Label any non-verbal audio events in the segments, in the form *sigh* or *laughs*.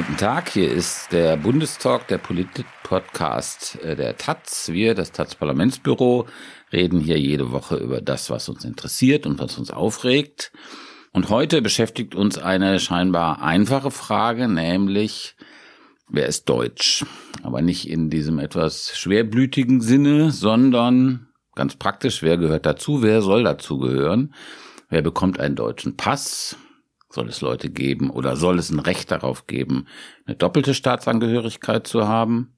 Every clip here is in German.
Guten Tag, hier ist der Bundestalk, der Polit-Podcast äh, der Taz. Wir, das Taz-Parlamentsbüro, reden hier jede Woche über das, was uns interessiert und was uns aufregt. Und heute beschäftigt uns eine scheinbar einfache Frage, nämlich, wer ist Deutsch? Aber nicht in diesem etwas schwerblütigen Sinne, sondern ganz praktisch, wer gehört dazu, wer soll dazugehören? Wer bekommt einen deutschen Pass? Soll es Leute geben oder soll es ein Recht darauf geben, eine doppelte Staatsangehörigkeit zu haben?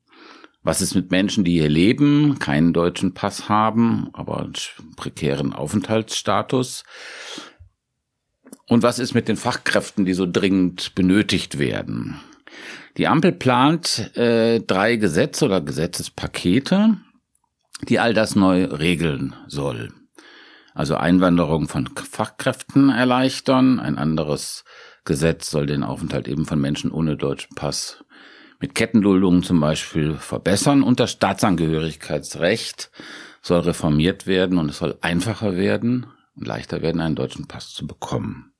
Was ist mit Menschen, die hier leben, keinen deutschen Pass haben, aber einen prekären Aufenthaltsstatus? Und was ist mit den Fachkräften, die so dringend benötigt werden? Die Ampel plant äh, drei Gesetze oder Gesetzespakete, die all das neu regeln soll also Einwanderung von Fachkräften erleichtern. Ein anderes Gesetz soll den Aufenthalt eben von Menschen ohne deutschen Pass mit Kettenduldungen zum Beispiel verbessern und das Staatsangehörigkeitsrecht soll reformiert werden und es soll einfacher werden und leichter werden, einen deutschen Pass zu bekommen.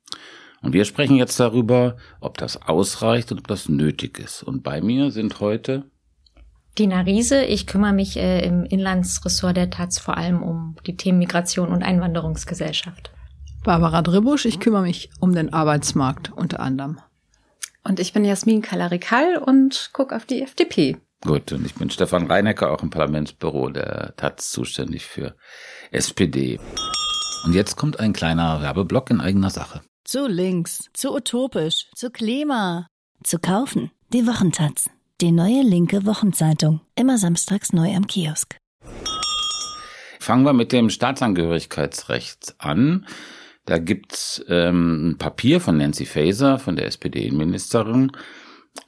Und wir sprechen jetzt darüber, ob das ausreicht und ob das nötig ist. Und bei mir sind heute Dina Riese, ich kümmere mich äh, im Inlandsressort der Taz vor allem um die Themen Migration und Einwanderungsgesellschaft. Barbara Dribusch, ich kümmere mich um den Arbeitsmarkt unter anderem. Und ich bin Jasmin Kalarikal und gucke auf die FDP. Gut, und ich bin Stefan Reinecker, auch im Parlamentsbüro der Taz zuständig für SPD. Und jetzt kommt ein kleiner Werbeblock in eigener Sache. Zu links, zu utopisch, zu Klima. Zu kaufen, die Wochentaz. Die neue linke Wochenzeitung. Immer samstags neu am Kiosk. Fangen wir mit dem Staatsangehörigkeitsrecht an. Da gibt's ähm, ein Papier von Nancy Faeser, von der SPD-Ministerin.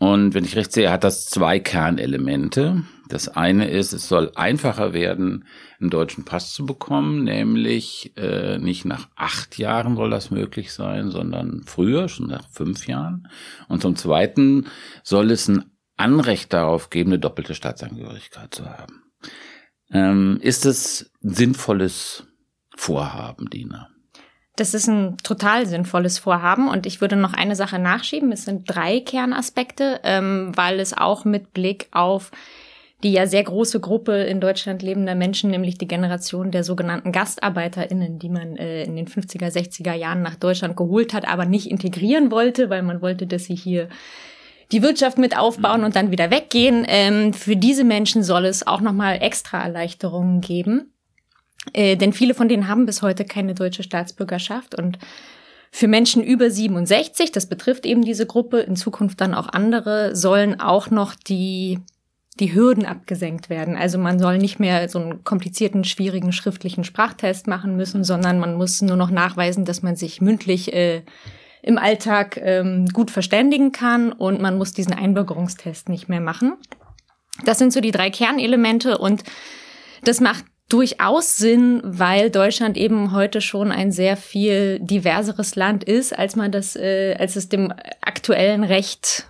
Und wenn ich recht sehe, hat das zwei Kernelemente. Das eine ist, es soll einfacher werden, einen deutschen Pass zu bekommen, nämlich äh, nicht nach acht Jahren soll das möglich sein, sondern früher, schon nach fünf Jahren. Und zum Zweiten soll es ein Anrecht darauf geben, eine doppelte Staatsangehörigkeit zu haben. Ähm, ist es ein sinnvolles Vorhaben, Dina? Das ist ein total sinnvolles Vorhaben und ich würde noch eine Sache nachschieben. Es sind drei Kernaspekte, ähm, weil es auch mit Blick auf die ja sehr große Gruppe in Deutschland lebender Menschen, nämlich die Generation der sogenannten GastarbeiterInnen, die man äh, in den 50er, 60er Jahren nach Deutschland geholt hat, aber nicht integrieren wollte, weil man wollte, dass sie hier die Wirtschaft mit aufbauen mhm. und dann wieder weggehen. Ähm, für diese Menschen soll es auch nochmal extra Erleichterungen geben. Äh, denn viele von denen haben bis heute keine deutsche Staatsbürgerschaft und für Menschen über 67, das betrifft eben diese Gruppe, in Zukunft dann auch andere, sollen auch noch die, die Hürden abgesenkt werden. Also man soll nicht mehr so einen komplizierten, schwierigen schriftlichen Sprachtest machen müssen, sondern man muss nur noch nachweisen, dass man sich mündlich äh, im Alltag ähm, gut verständigen kann und man muss diesen Einbürgerungstest nicht mehr machen. Das sind so die drei Kernelemente und das macht durchaus Sinn, weil Deutschland eben heute schon ein sehr viel diverseres Land ist, als man das, äh, als es dem aktuellen Recht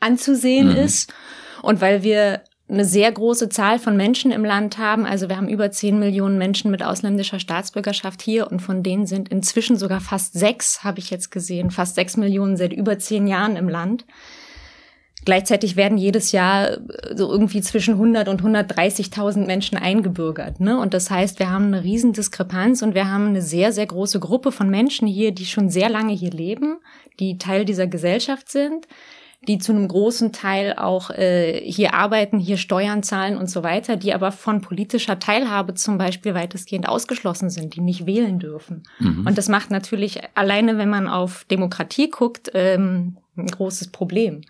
anzusehen mhm. ist. Und weil wir eine sehr große Zahl von Menschen im Land haben. Also wir haben über 10 Millionen Menschen mit ausländischer Staatsbürgerschaft hier und von denen sind inzwischen sogar fast sechs, habe ich jetzt gesehen, fast sechs Millionen seit über zehn Jahren im Land. Gleichzeitig werden jedes Jahr so irgendwie zwischen 100 und 130.000 Menschen eingebürgert. Ne? Und das heißt, wir haben eine riesen Diskrepanz und wir haben eine sehr, sehr große Gruppe von Menschen hier, die schon sehr lange hier leben, die Teil dieser Gesellschaft sind, die zu einem großen Teil auch äh, hier arbeiten, hier Steuern zahlen und so weiter, die aber von politischer Teilhabe zum Beispiel weitestgehend ausgeschlossen sind, die nicht wählen dürfen. Mhm. Und das macht natürlich alleine, wenn man auf Demokratie guckt, ähm, ein großes Problem.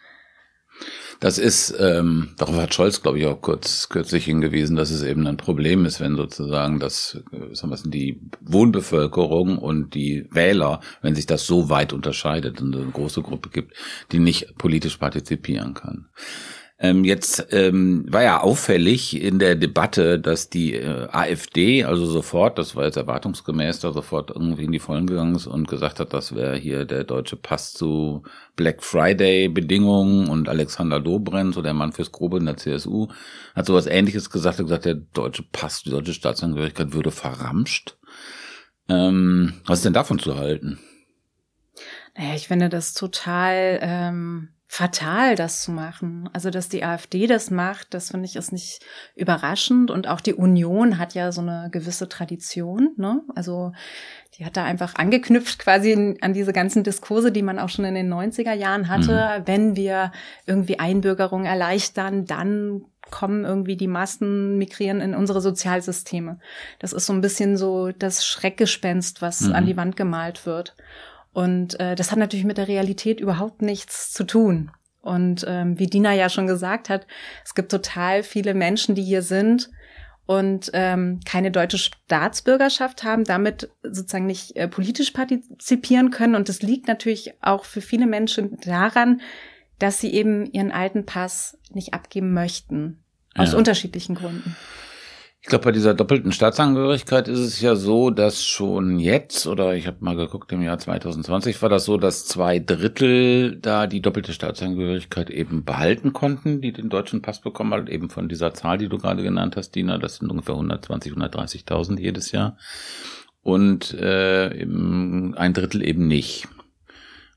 Das ist, ähm, darauf hat Scholz, glaube ich, auch kurz kürzlich hingewiesen, dass es eben ein Problem ist, wenn sozusagen das, äh, sagen wir, die Wohnbevölkerung und die Wähler, wenn sich das so weit unterscheidet und eine große Gruppe gibt, die nicht politisch partizipieren kann. Ähm, jetzt ähm, war ja auffällig in der Debatte, dass die äh, AfD also sofort, das war jetzt erwartungsgemäß, da sofort irgendwie in die Vollen gegangen ist und gesagt hat, das wäre hier der deutsche Pass zu Black Friday Bedingungen und Alexander Dobrindt, so der Mann fürs Grobe in der CSU, hat sowas ähnliches gesagt, hat gesagt, der deutsche Pass, die deutsche Staatsangehörigkeit würde verramscht. Ähm, was ist denn davon zu halten? Naja, ich finde das total ähm, fatal, das zu machen. Also, dass die AfD das macht, das finde ich ist nicht überraschend. Und auch die Union hat ja so eine gewisse Tradition. Ne? Also, die hat da einfach angeknüpft quasi an diese ganzen Diskurse, die man auch schon in den 90er Jahren hatte. Mhm. Wenn wir irgendwie Einbürgerung erleichtern, dann kommen irgendwie die Massen migrieren in unsere Sozialsysteme. Das ist so ein bisschen so das Schreckgespenst, was mhm. an die Wand gemalt wird. Und äh, das hat natürlich mit der Realität überhaupt nichts zu tun. Und ähm, wie Dina ja schon gesagt hat, es gibt total viele Menschen, die hier sind und ähm, keine deutsche Staatsbürgerschaft haben, damit sozusagen nicht äh, politisch partizipieren können. Und das liegt natürlich auch für viele Menschen daran, dass sie eben ihren alten Pass nicht abgeben möchten. Aus ja. unterschiedlichen Gründen. Ich glaube, bei dieser doppelten Staatsangehörigkeit ist es ja so, dass schon jetzt, oder ich habe mal geguckt, im Jahr 2020 war das so, dass zwei Drittel da die doppelte Staatsangehörigkeit eben behalten konnten, die den deutschen Pass bekommen, halt eben von dieser Zahl, die du gerade genannt hast, Dina, das sind ungefähr 120, 130.000 jedes Jahr. Und äh, ein Drittel eben nicht.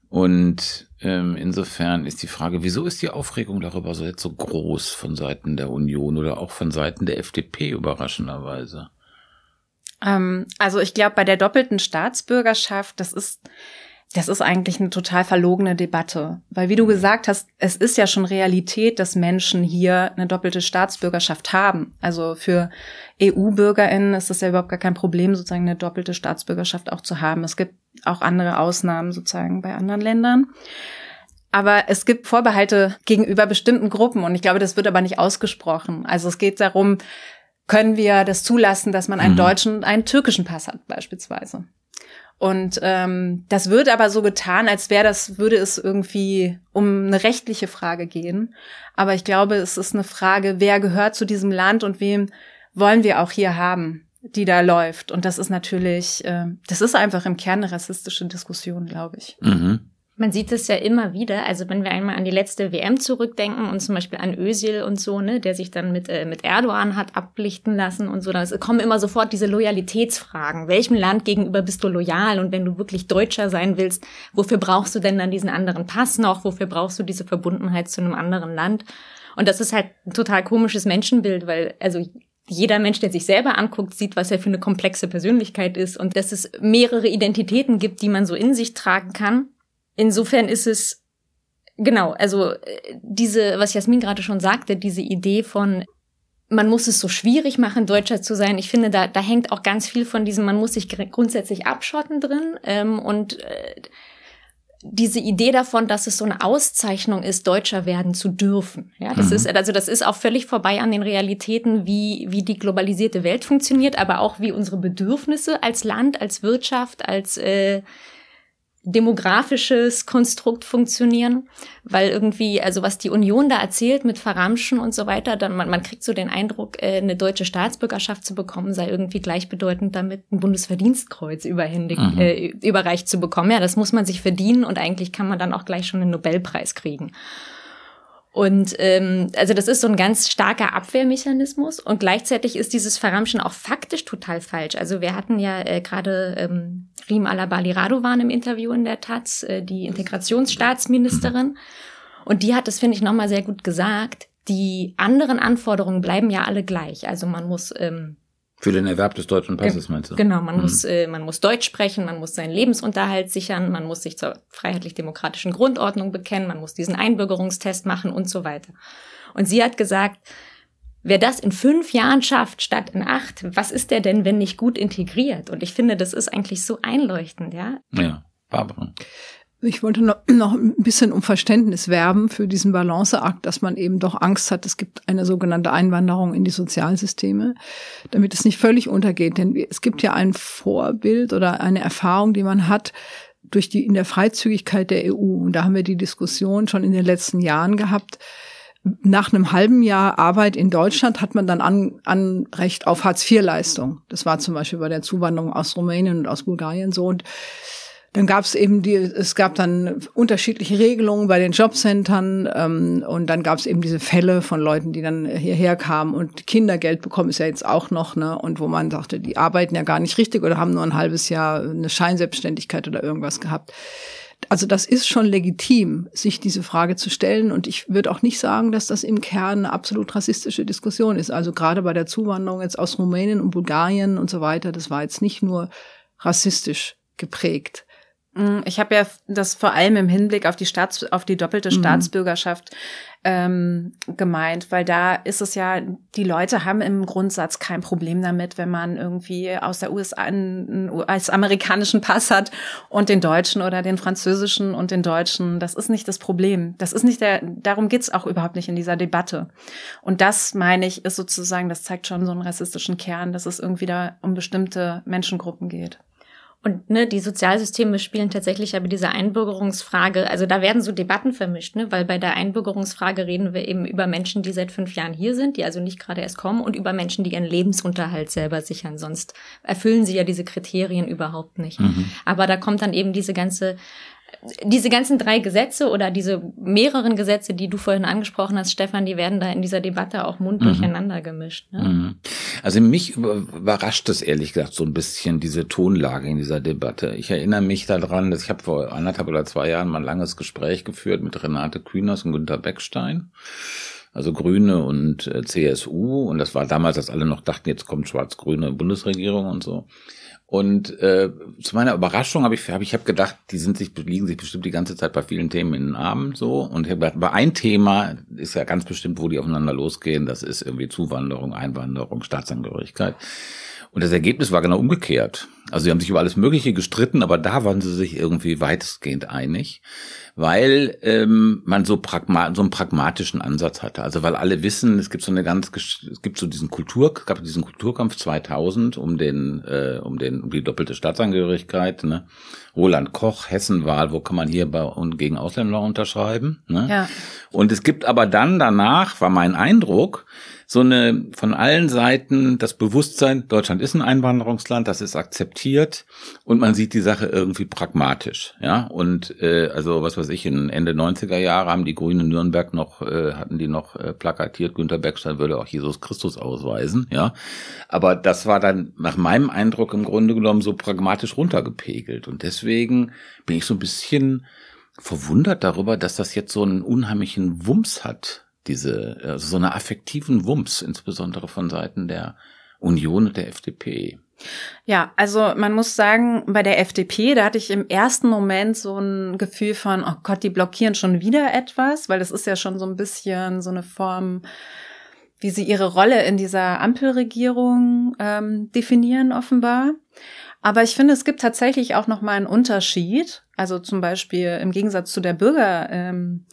Und ähm, insofern ist die Frage, wieso ist die Aufregung darüber so jetzt so groß von Seiten der Union oder auch von Seiten der FDP überraschenderweise? Ähm, also ich glaube, bei der doppelten Staatsbürgerschaft, das ist das ist eigentlich eine total verlogene Debatte. Weil wie du gesagt hast, es ist ja schon Realität, dass Menschen hier eine doppelte Staatsbürgerschaft haben. Also für EU-BürgerInnen ist es ja überhaupt gar kein Problem, sozusagen eine doppelte Staatsbürgerschaft auch zu haben. Es gibt auch andere Ausnahmen sozusagen bei anderen Ländern. Aber es gibt Vorbehalte gegenüber bestimmten Gruppen und ich glaube, das wird aber nicht ausgesprochen. Also es geht darum, können wir das zulassen, dass man einen mhm. deutschen und einen türkischen Pass hat beispielsweise. Und ähm, das wird aber so getan, als wäre das, würde es irgendwie um eine rechtliche Frage gehen. Aber ich glaube, es ist eine Frage, wer gehört zu diesem Land und wem wollen wir auch hier haben, die da läuft. Und das ist natürlich, äh, das ist einfach im Kern eine rassistische Diskussion, glaube ich. Mhm. Man sieht es ja immer wieder, also wenn wir einmal an die letzte WM zurückdenken und zum Beispiel an Özil und so, ne, der sich dann mit, äh, mit Erdogan hat ablichten lassen und so, dann kommen immer sofort diese Loyalitätsfragen. Welchem Land gegenüber bist du loyal? Und wenn du wirklich Deutscher sein willst, wofür brauchst du denn dann diesen anderen Pass noch? Wofür brauchst du diese Verbundenheit zu einem anderen Land? Und das ist halt ein total komisches Menschenbild, weil, also jeder Mensch, der sich selber anguckt, sieht, was er für eine komplexe Persönlichkeit ist und dass es mehrere Identitäten gibt, die man so in sich tragen kann insofern ist es genau, also äh, diese, was Jasmin gerade schon sagte, diese Idee von man muss es so schwierig machen, Deutscher zu sein. Ich finde, da, da hängt auch ganz viel von diesem, man muss sich grundsätzlich abschotten drin. Ähm, und äh, diese Idee davon, dass es so eine Auszeichnung ist, Deutscher werden zu dürfen. Ja, das mhm. ist, also das ist auch völlig vorbei an den Realitäten, wie, wie die globalisierte Welt funktioniert, aber auch wie unsere Bedürfnisse als Land, als Wirtschaft, als äh, demografisches Konstrukt funktionieren, weil irgendwie, also was die Union da erzählt mit Verramschen und so weiter, dann man, man kriegt so den Eindruck, äh, eine deutsche Staatsbürgerschaft zu bekommen, sei irgendwie gleichbedeutend damit, ein Bundesverdienstkreuz überhändig, mhm. äh, überreicht zu bekommen. Ja, das muss man sich verdienen und eigentlich kann man dann auch gleich schon einen Nobelpreis kriegen. Und ähm, also das ist so ein ganz starker Abwehrmechanismus und gleichzeitig ist dieses Verramschen auch faktisch total falsch. Also wir hatten ja äh, gerade ähm, Rim Alabali Radovan im Interview in der Taz, äh, die Integrationsstaatsministerin. Und die hat das, finde ich, nochmal sehr gut gesagt. Die anderen Anforderungen bleiben ja alle gleich. Also man muss ähm, für den Erwerb des deutschen Passes meinst du? Genau, man mhm. muss äh, man muss Deutsch sprechen, man muss seinen Lebensunterhalt sichern, man muss sich zur freiheitlich-demokratischen Grundordnung bekennen, man muss diesen Einbürgerungstest machen und so weiter. Und sie hat gesagt, wer das in fünf Jahren schafft statt in acht, was ist der denn, wenn nicht gut integriert? Und ich finde, das ist eigentlich so einleuchtend, ja. Ja, Barbara. Ich wollte *clears throat* noch, ein bisschen um Verständnis werben für diesen Balanceakt, dass man eben doch Angst hat, es gibt eine sogenannte Einwanderung in die Sozialsysteme, damit es nicht völlig untergeht. Denn es gibt ja ein Vorbild oder eine Erfahrung, die man hat durch die in der Freizügigkeit der EU. Und da haben wir die Diskussion schon in den letzten Jahren gehabt, nach einem halben Jahr Arbeit in Deutschland hat man dann an, Anrecht auf Hartz-IV-Leistung. Das war zum Beispiel bei der Zuwanderung aus Rumänien und aus Bulgarien so. Und dann gab es eben die, es gab dann unterschiedliche Regelungen bei den Jobcentern ähm, und dann gab es eben diese Fälle von Leuten, die dann hierher kamen und Kindergeld bekommen ist ja jetzt auch noch, ne? Und wo man dachte, die arbeiten ja gar nicht richtig oder haben nur ein halbes Jahr eine Scheinselbstständigkeit oder irgendwas gehabt. Also das ist schon legitim, sich diese Frage zu stellen. Und ich würde auch nicht sagen, dass das im Kern eine absolut rassistische Diskussion ist. Also gerade bei der Zuwanderung jetzt aus Rumänien und Bulgarien und so weiter, das war jetzt nicht nur rassistisch geprägt. Mm, ich habe ja das vor allem im Hinblick auf die Staats, auf die doppelte mhm. Staatsbürgerschaft ähm, gemeint, weil da ist es ja, die Leute haben im Grundsatz kein Problem damit, wenn man irgendwie aus der USA einen als amerikanischen Pass hat und den deutschen oder den französischen und den deutschen. Das ist nicht das Problem. Das ist nicht der, darum geht's auch überhaupt nicht in dieser Debatte. Und das meine ich, ist sozusagen, das zeigt schon so einen rassistischen Kern, dass es irgendwie da um bestimmte Menschengruppen geht. Und ne, die Sozialsysteme spielen tatsächlich aber diese Einbürgerungsfrage, also da werden so Debatten vermischt, ne? weil bei der Einbürgerungsfrage reden wir eben über Menschen, die seit fünf Jahren hier sind, die also nicht gerade erst kommen, und über Menschen, die ihren Lebensunterhalt selber sichern. Sonst erfüllen sie ja diese Kriterien überhaupt nicht. Mhm. Aber da kommt dann eben diese ganze diese ganzen drei Gesetze oder diese mehreren Gesetze, die du vorhin angesprochen hast, Stefan, die werden da in dieser Debatte auch mund mhm. durcheinander gemischt. Ne? Mhm. Also mich überrascht es ehrlich gesagt so ein bisschen diese Tonlage in dieser Debatte. Ich erinnere mich daran, dass ich habe vor anderthalb oder zwei Jahren mal ein langes Gespräch geführt mit Renate Kühners und Günter Beckstein also Grüne und äh, CSU. Und das war damals, dass alle noch dachten, jetzt kommt schwarz-grüne Bundesregierung und so. Und äh, zu meiner Überraschung habe ich, hab ich hab gedacht, die sind sich, liegen sich bestimmt die ganze Zeit bei vielen Themen in den Armen so. Und bei ein Thema ist ja ganz bestimmt, wo die aufeinander losgehen, das ist irgendwie Zuwanderung, Einwanderung, Staatsangehörigkeit. Und das Ergebnis war genau umgekehrt. Also sie haben sich über alles Mögliche gestritten, aber da waren sie sich irgendwie weitestgehend einig, weil ähm, man so, pragma so einen pragmatischen Ansatz hatte. Also weil alle wissen, es gibt so eine ganz, es gibt so diesen Kultur, gab diesen Kulturkampf 2000 um den, äh, um den, um die doppelte Staatsangehörigkeit. Ne? Roland Koch, Hessenwahl, wo kann man hier bei und gegen Ausländer unterschreiben? Ne? Ja. Und es gibt aber dann danach, war mein Eindruck, so eine von allen Seiten das Bewusstsein, Deutschland ist ein Einwanderungsland, das ist akzeptiert und man sieht die Sache irgendwie pragmatisch, ja. Und äh, also was weiß ich, in Ende 90er Jahre haben die Grünen Nürnberg noch, äh, hatten die noch äh, plakatiert, Günter Beckstein würde auch Jesus Christus ausweisen, ja. Aber das war dann nach meinem Eindruck im Grunde genommen so pragmatisch runtergepegelt. Und deswegen bin ich so ein bisschen verwundert darüber, dass das jetzt so einen unheimlichen Wumms hat diese, also so eine affektiven Wumms, insbesondere von Seiten der Union und der FDP. Ja, also man muss sagen, bei der FDP, da hatte ich im ersten Moment so ein Gefühl von, oh Gott, die blockieren schon wieder etwas, weil das ist ja schon so ein bisschen so eine Form, wie sie ihre Rolle in dieser Ampelregierung ähm, definieren, offenbar. Aber ich finde, es gibt tatsächlich auch noch mal einen Unterschied. Also zum Beispiel im Gegensatz zu der Bürger, ähm,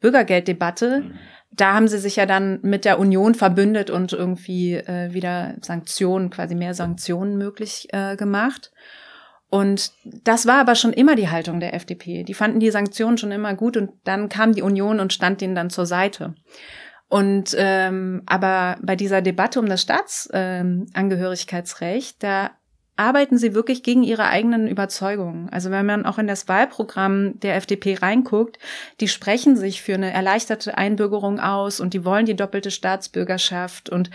Bürgergelddebatte. Da haben sie sich ja dann mit der Union verbündet und irgendwie äh, wieder Sanktionen, quasi mehr Sanktionen möglich äh, gemacht. Und das war aber schon immer die Haltung der FDP. Die fanden die Sanktionen schon immer gut und dann kam die Union und stand denen dann zur Seite. Und ähm, aber bei dieser Debatte um das Staatsangehörigkeitsrecht, ähm, da arbeiten sie wirklich gegen ihre eigenen Überzeugungen. Also wenn man auch in das Wahlprogramm der FDP reinguckt, die sprechen sich für eine erleichterte Einbürgerung aus und die wollen die doppelte Staatsbürgerschaft und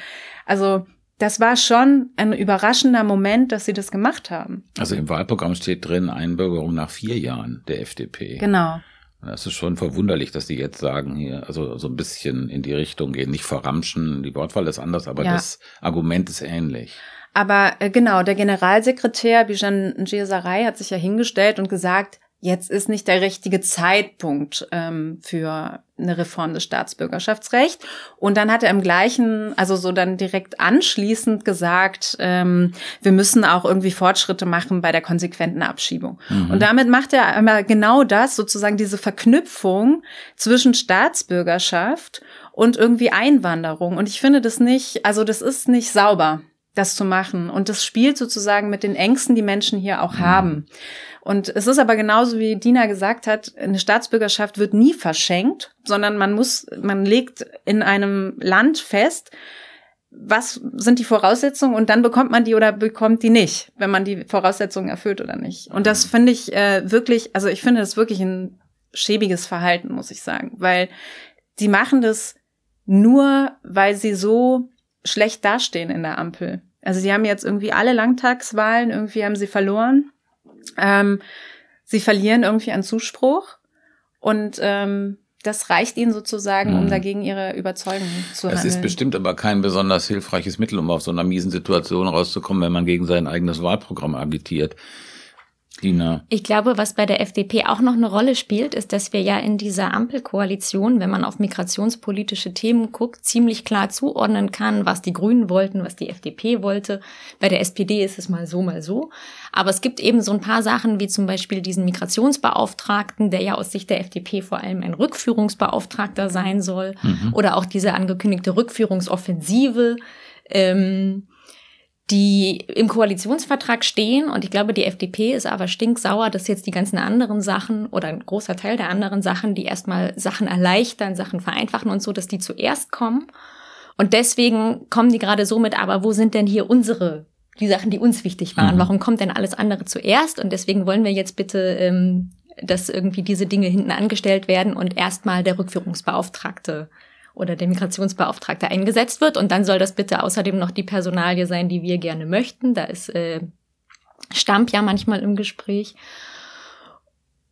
also das war schon ein überraschender Moment, dass sie das gemacht haben. Also im Wahlprogramm steht drin Einbürgerung nach vier Jahren der FDP. Genau. Das ist schon verwunderlich, dass die jetzt sagen hier, also so ein bisschen in die Richtung gehen, nicht verramschen, die Wortwahl ist anders, aber ja. das Argument ist ähnlich. Aber äh, genau, der Generalsekretär Bijan Njesaray hat sich ja hingestellt und gesagt, jetzt ist nicht der richtige Zeitpunkt ähm, für eine Reform des Staatsbürgerschaftsrechts. Und dann hat er im gleichen, also so dann direkt anschließend gesagt, ähm, wir müssen auch irgendwie Fortschritte machen bei der konsequenten Abschiebung. Mhm. Und damit macht er einmal genau das, sozusagen diese Verknüpfung zwischen Staatsbürgerschaft und irgendwie Einwanderung. Und ich finde das nicht, also das ist nicht sauber das zu machen. Und das spielt sozusagen mit den Ängsten, die Menschen hier auch mhm. haben. Und es ist aber genauso, wie Dina gesagt hat, eine Staatsbürgerschaft wird nie verschenkt, sondern man muss, man legt in einem Land fest, was sind die Voraussetzungen und dann bekommt man die oder bekommt die nicht, wenn man die Voraussetzungen erfüllt oder nicht. Und das finde ich äh, wirklich, also ich finde das wirklich ein schäbiges Verhalten, muss ich sagen, weil die machen das nur, weil sie so schlecht dastehen in der Ampel. Also sie haben jetzt irgendwie alle Langtagswahlen, irgendwie haben sie verloren. Ähm, sie verlieren irgendwie an Zuspruch und ähm, das reicht ihnen sozusagen, um mhm. dagegen ihre Überzeugung zu handeln. Es ist bestimmt aber kein besonders hilfreiches Mittel, um aus so einer miesen Situation rauszukommen, wenn man gegen sein eigenes Wahlprogramm agitiert. Dina. Ich glaube, was bei der FDP auch noch eine Rolle spielt, ist, dass wir ja in dieser Ampelkoalition, wenn man auf migrationspolitische Themen guckt, ziemlich klar zuordnen kann, was die Grünen wollten, was die FDP wollte. Bei der SPD ist es mal so, mal so. Aber es gibt eben so ein paar Sachen, wie zum Beispiel diesen Migrationsbeauftragten, der ja aus Sicht der FDP vor allem ein Rückführungsbeauftragter sein soll. Mhm. Oder auch diese angekündigte Rückführungsoffensive. Ähm, die im Koalitionsvertrag stehen. Und ich glaube, die FDP ist aber stinksauer, dass jetzt die ganzen anderen Sachen oder ein großer Teil der anderen Sachen, die erstmal Sachen erleichtern, Sachen vereinfachen und so, dass die zuerst kommen. Und deswegen kommen die gerade so mit, aber wo sind denn hier unsere, die Sachen, die uns wichtig waren? Mhm. Warum kommt denn alles andere zuerst? Und deswegen wollen wir jetzt bitte, ähm, dass irgendwie diese Dinge hinten angestellt werden und erstmal der Rückführungsbeauftragte oder der Migrationsbeauftragte eingesetzt wird. Und dann soll das bitte außerdem noch die Personalie sein, die wir gerne möchten. Da ist äh, Stamp ja manchmal im Gespräch.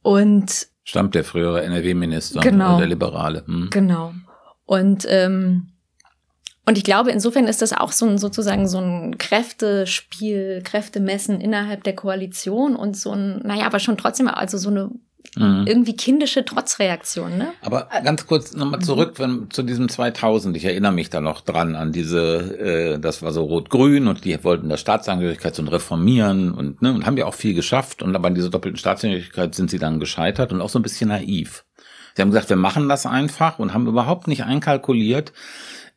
Und Stamp der frühere NRW-Minister, genau, der Liberale. Hm. Genau. Und ähm, und ich glaube, insofern ist das auch so ein sozusagen so ein Kräftespiel, Kräftemessen innerhalb der Koalition und so ein, naja, aber schon trotzdem also so eine Mhm. Irgendwie kindische Trotzreaktion, ne? Aber ganz kurz nochmal zurück wenn, zu diesem 2000. Ich erinnere mich da noch dran an diese, äh, das war so rot-grün und die wollten das Staatsangehörigkeit so reformieren und, ne, und haben ja auch viel geschafft und aber an dieser doppelten Staatsangehörigkeit sind sie dann gescheitert und auch so ein bisschen naiv. Sie haben gesagt, wir machen das einfach und haben überhaupt nicht einkalkuliert,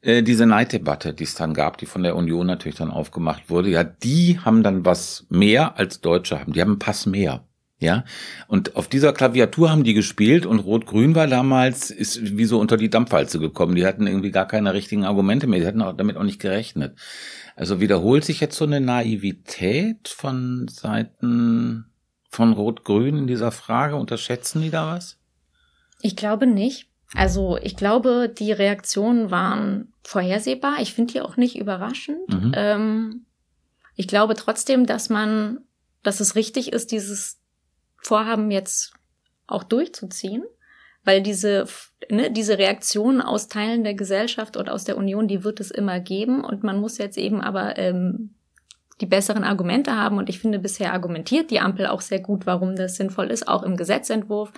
äh, diese Neiddebatte, die es dann gab, die von der Union natürlich dann aufgemacht wurde, ja, die haben dann was mehr als Deutsche haben. Die haben einen Pass mehr. Ja, und auf dieser Klaviatur haben die gespielt und Rot-Grün war damals, ist wie so unter die Dampfwalze gekommen. Die hatten irgendwie gar keine richtigen Argumente mehr, die hatten auch damit auch nicht gerechnet. Also wiederholt sich jetzt so eine Naivität von Seiten von Rot-Grün in dieser Frage? Unterschätzen die da was? Ich glaube nicht. Also ich glaube, die Reaktionen waren vorhersehbar. Ich finde die auch nicht überraschend. Mhm. Ähm, ich glaube trotzdem, dass man, dass es richtig ist, dieses vorhaben, jetzt auch durchzuziehen, weil diese, ne, diese Reaktion aus Teilen der Gesellschaft und aus der Union, die wird es immer geben. Und man muss jetzt eben aber ähm, die besseren Argumente haben. Und ich finde, bisher argumentiert die Ampel auch sehr gut, warum das sinnvoll ist, auch im Gesetzentwurf.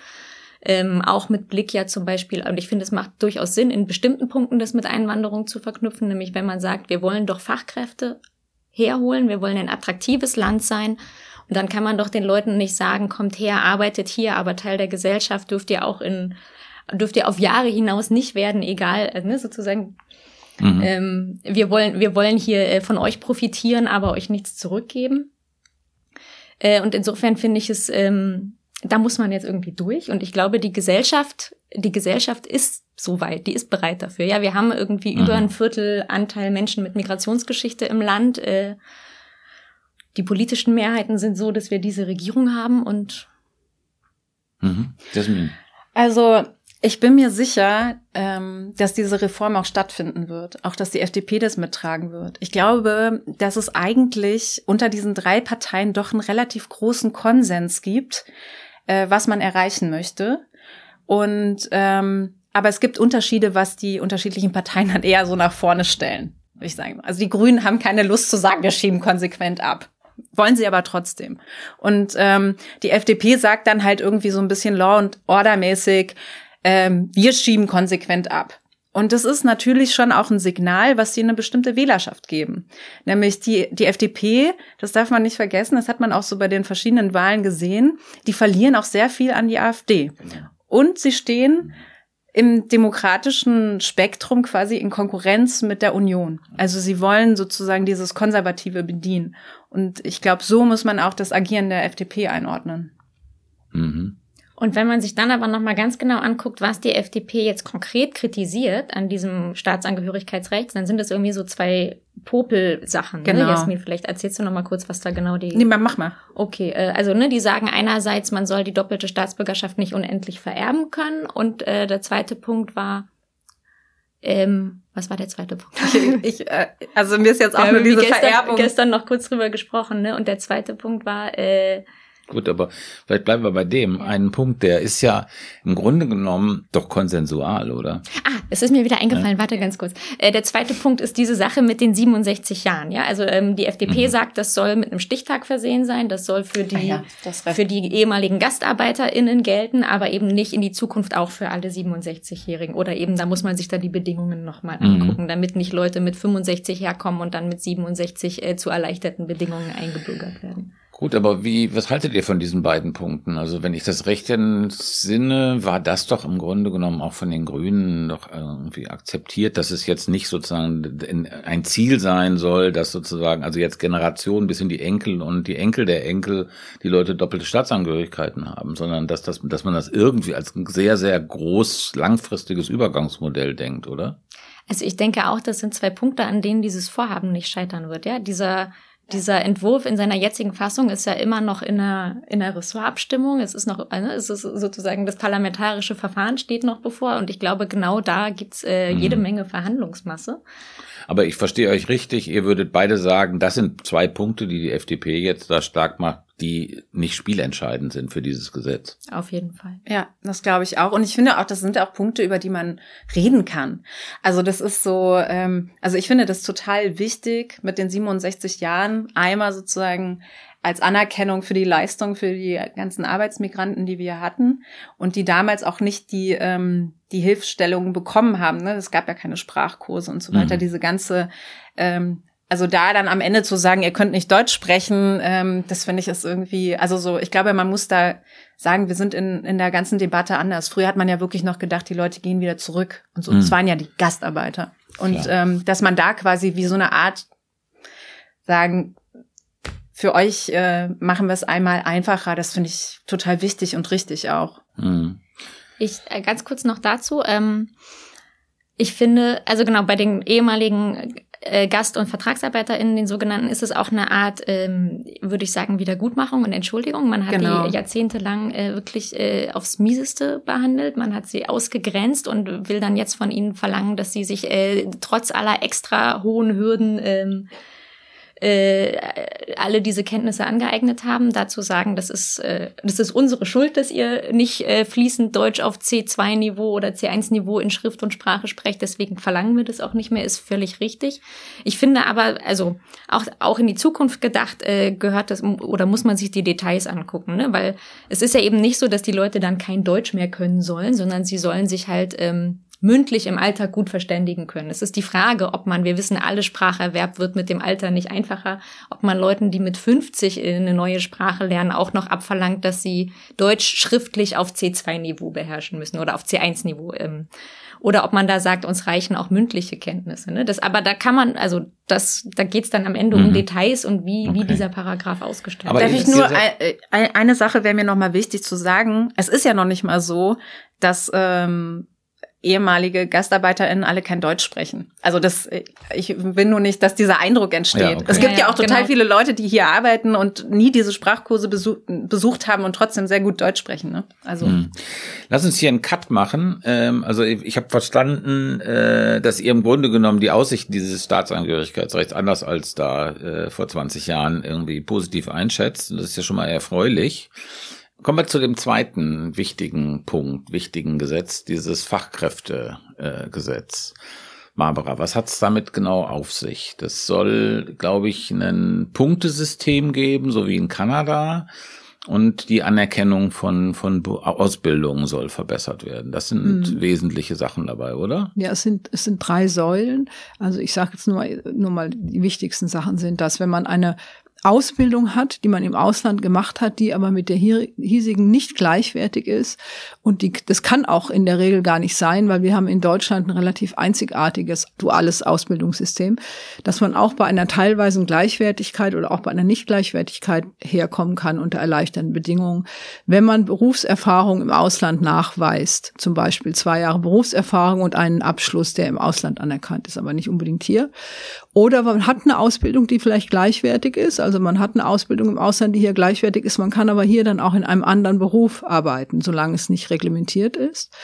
Ähm, auch mit Blick ja zum Beispiel, und ich finde, es macht durchaus Sinn, in bestimmten Punkten das mit Einwanderung zu verknüpfen, nämlich wenn man sagt, wir wollen doch Fachkräfte herholen, wir wollen ein attraktives Land sein und dann kann man doch den Leuten nicht sagen, kommt her, arbeitet hier, aber Teil der Gesellschaft dürft ihr auch in, dürft ihr auf Jahre hinaus nicht werden, egal, äh, ne, sozusagen. Mhm. Ähm, wir wollen, wir wollen hier äh, von euch profitieren, aber euch nichts zurückgeben. Äh, und insofern finde ich es, ähm, da muss man jetzt irgendwie durch. Und ich glaube, die Gesellschaft, die Gesellschaft ist soweit, die ist bereit dafür. Ja, wir haben irgendwie mhm. über ein Viertel Anteil Menschen mit Migrationsgeschichte im Land. Äh, die politischen Mehrheiten sind so, dass wir diese Regierung haben und mhm. Jasmin. Also ich bin mir sicher, ähm, dass diese Reform auch stattfinden wird, auch dass die FDP das mittragen wird. Ich glaube, dass es eigentlich unter diesen drei Parteien doch einen relativ großen Konsens gibt, äh, was man erreichen möchte. Und ähm, aber es gibt Unterschiede, was die unterschiedlichen Parteien dann eher so nach vorne stellen, würde ich sagen. Also die Grünen haben keine Lust zu sagen, wir schieben konsequent ab wollen sie aber trotzdem. Und ähm, die FDP sagt dann halt irgendwie so ein bisschen Law und Order mäßig, ähm, wir schieben konsequent ab. Und das ist natürlich schon auch ein Signal, was sie eine bestimmte Wählerschaft geben. Nämlich die, die FDP, das darf man nicht vergessen, das hat man auch so bei den verschiedenen Wahlen gesehen, die verlieren auch sehr viel an die AfD. Und sie stehen im demokratischen Spektrum quasi in Konkurrenz mit der Union. Also sie wollen sozusagen dieses Konservative bedienen. Und ich glaube, so muss man auch das Agieren der FDP einordnen. Mhm. Und wenn man sich dann aber nochmal ganz genau anguckt, was die FDP jetzt konkret kritisiert an diesem Staatsangehörigkeitsrecht, dann sind das irgendwie so zwei Popelsachen. Genau. Ne? Jasmin, vielleicht erzählst du nochmal kurz, was da genau die... Nee, mach mal. Okay, äh, also ne, die sagen einerseits, man soll die doppelte Staatsbürgerschaft nicht unendlich vererben können. Und äh, der zweite Punkt war, ähm, was war der zweite Punkt? *laughs* Ich, äh, also mir ist jetzt auch Ja, nur diese gestern, Vererbung. gestern noch kurz drüber gesprochen, ne? Und der zweite Punkt war, äh, Gut, aber vielleicht bleiben wir bei dem. Einen Punkt, der ist ja im Grunde genommen doch konsensual, oder? Ah, es ist mir wieder eingefallen, warte ganz kurz. Äh, der zweite Punkt ist diese Sache mit den 67 Jahren. Ja, also ähm, die FDP Mhm. sagt, das soll mit einem Stichtag versehen sein, das soll für die Ah ja, für die ehemaligen GastarbeiterInnen gelten, aber eben nicht in die Zukunft auch für alle 67-Jährigen. Oder eben, da muss man sich dann die Bedingungen nochmal Mhm. angucken, damit nicht Leute mit 65 herkommen und dann mit 67 äh, zu erleichterten Bedingungen eingebürgert werden. Gut, aber wie, was haltet ihr von diesen beiden Punkten? Also wenn ich das recht entsinne, war das doch im Grunde genommen auch von den Grünen doch irgendwie akzeptiert, dass es jetzt nicht sozusagen ein Ziel sein soll, dass sozusagen, also jetzt Generationen bis in die Enkel und die Enkel der Enkel die Leute doppelte Staatsangehörigkeiten haben, sondern dass, das, dass man das irgendwie als ein sehr, sehr groß, langfristiges Übergangsmodell denkt, oder? Also ich denke auch, das sind zwei Punkte, an denen dieses Vorhaben nicht scheitern wird. Ja, dieser dieser Entwurf in seiner jetzigen Fassung ist ja immer noch in einer, in einer Ressortabstimmung. Es ist noch, ne, es ist sozusagen das parlamentarische Verfahren steht noch bevor und ich glaube, genau da gibt's äh, jede Mhm. Menge Verhandlungsmasse. Aber ich verstehe euch richtig, ihr würdet beide sagen, das sind zwei Punkte, die die FDP jetzt da stark macht, die nicht spielentscheidend sind für dieses Gesetz. Auf jeden Fall. Ja, das glaube ich auch. Und ich finde auch, das sind auch Punkte, über die man reden kann. Also das ist so, ähm, also ich finde das total wichtig, mit den 67 Jahren einmal sozusagen als Anerkennung für die Leistung für die ganzen Arbeitsmigranten, die wir hatten und die damals auch nicht die ähm, die Hilfsstellungen bekommen haben. Ne? Es gab ja keine Sprachkurse und so weiter. Mhm. Diese ganze ähm, also da dann am Ende zu sagen, ihr könnt nicht Deutsch sprechen, ähm, das finde ich ist irgendwie, also so, ich glaube, man muss da sagen, wir sind in, in der ganzen Debatte anders. Früher hat man ja wirklich noch gedacht, die Leute gehen wieder zurück und so. Mhm. Das waren ja die Gastarbeiter. Und ähm, dass man da quasi wie so eine Art sagen, für euch äh, machen wir es einmal einfacher, das finde ich total wichtig und richtig auch. Hm. Ich äh, ganz kurz noch dazu. Ähm, ich finde, also genau bei den ehemaligen äh, Gast- und VertragsarbeiterInnen, den sogenannten, ist es auch eine Art, ähm, würde ich sagen, Wiedergutmachung und Entschuldigung. Man hat Genau. die jahrzehntelang äh, wirklich äh, aufs Mieseste behandelt. Man hat sie ausgegrenzt und will dann jetzt von ihnen verlangen, dass sie sich äh, trotz aller extra hohen Hürden ähm, äh, alle diese Kenntnisse angeeignet haben, dazu sagen, das ist, äh, das ist unsere Schuld, dass ihr nicht äh, fließend Deutsch auf C2-Niveau oder C1-Niveau in Schrift und Sprache sprecht, deswegen verlangen wir das auch nicht mehr, ist völlig richtig. Ich finde aber, also auch, auch in die Zukunft gedacht, äh, gehört das oder muss man sich die Details angucken, ne? weil es ist ja eben nicht so, dass die Leute dann kein Deutsch mehr können sollen, sondern sie sollen sich halt ähm, mündlich im Alltag gut verständigen können. Es ist die Frage, ob man, wir wissen, alle Spracherwerb wird mit dem Alter nicht einfacher, ob man Leuten, die mit 50 eine neue Sprache lernen, auch noch abverlangt, dass sie Deutsch schriftlich auf C2-Niveau beherrschen müssen oder auf C1-Niveau. Ähm, oder ob man da sagt, uns reichen auch mündliche Kenntnisse. Ne? Das, aber da kann man, also das, da geht's dann am Ende um Mhm. Details und wie, wie Okay. dieser Paragraph ausgestaltet Aber Darf ich nur, ein, eine Sache wäre mir noch mal wichtig zu sagen. Es ist ja noch nicht mal so, dass ähm, ehemalige GastarbeiterInnen alle kein Deutsch sprechen. Also das, ich will nur nicht, dass dieser Eindruck entsteht. Ja, okay. Es gibt Ja, ja, ja, auch total genau. viele Leute, die hier arbeiten und nie diese Sprachkurse besuch, besucht haben und trotzdem sehr gut Deutsch sprechen. Ne? Also Hm. Lass uns hier einen Cut machen. Ähm, also ich, ich habe verstanden, äh, dass ihr im Grunde genommen die Aussichten dieses Staatsangehörigkeitsrechts anders als da äh, vor 20 Jahren irgendwie positiv einschätzt. Und das ist ja schon mal erfreulich. Kommen wir zu dem zweiten wichtigen Punkt, wichtigen Gesetz, dieses Fachkräftegesetz. Äh. Barbara, was hat's damit genau auf sich? Das soll, glaube ich, ein Punktesystem geben, so wie in Kanada. Und die Anerkennung von, von Ausbildungen soll verbessert werden. Das sind Mhm. wesentliche Sachen dabei, oder? Ja, es sind, es sind drei Säulen. Also ich sage jetzt nur mal, nur mal, die wichtigsten Sachen sind, dass wenn man eine Ausbildung hat, die man im Ausland gemacht hat, die aber mit der hiesigen nicht gleichwertig ist. Und die, das kann auch in der Regel gar nicht sein, weil wir haben in Deutschland ein relativ einzigartiges duales Ausbildungssystem, dass man auch bei einer teilweisen Gleichwertigkeit oder auch bei einer Nichtgleichwertigkeit herkommen kann unter erleichternden Bedingungen, wenn man Berufserfahrung im Ausland nachweist, zum Beispiel zwei Jahre Berufserfahrung und einen Abschluss, der im Ausland anerkannt ist, aber nicht unbedingt hier. Oder man hat eine Ausbildung, die vielleicht gleichwertig ist, also man hat eine Ausbildung im Ausland, die hier gleichwertig ist, man kann aber hier dann auch in einem anderen Beruf arbeiten, solange es nicht reglementiert ist.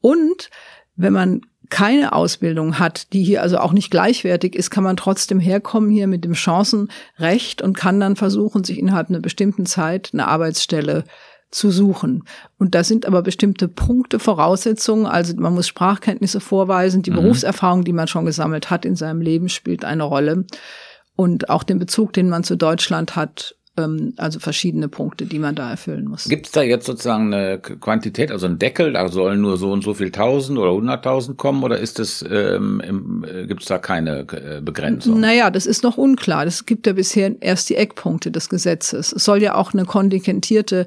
Und wenn man keine Ausbildung hat, die hier also auch nicht gleichwertig ist, kann man trotzdem herkommen hier mit dem Chancenrecht und kann dann versuchen, sich innerhalb einer bestimmten Zeit eine Arbeitsstelle zu suchen. Und da sind aber bestimmte Punkte, Voraussetzungen. Also man muss Sprachkenntnisse vorweisen. Die mhm. Berufserfahrung, die man schon gesammelt hat in seinem Leben, spielt eine Rolle. Und auch den Bezug, den man zu Deutschland hat, also verschiedene Punkte, die man da erfüllen muss. Gibt es da jetzt sozusagen eine Quantität, also ein Deckel, da sollen nur so und so viel tausend oder hunderttausend kommen oder ist es ähm, äh, gibt es da keine äh, Begrenzung? Naja, das ist noch unklar. Es gibt ja bisher erst die Eckpunkte des Gesetzes. Es soll ja auch eine kontingentierte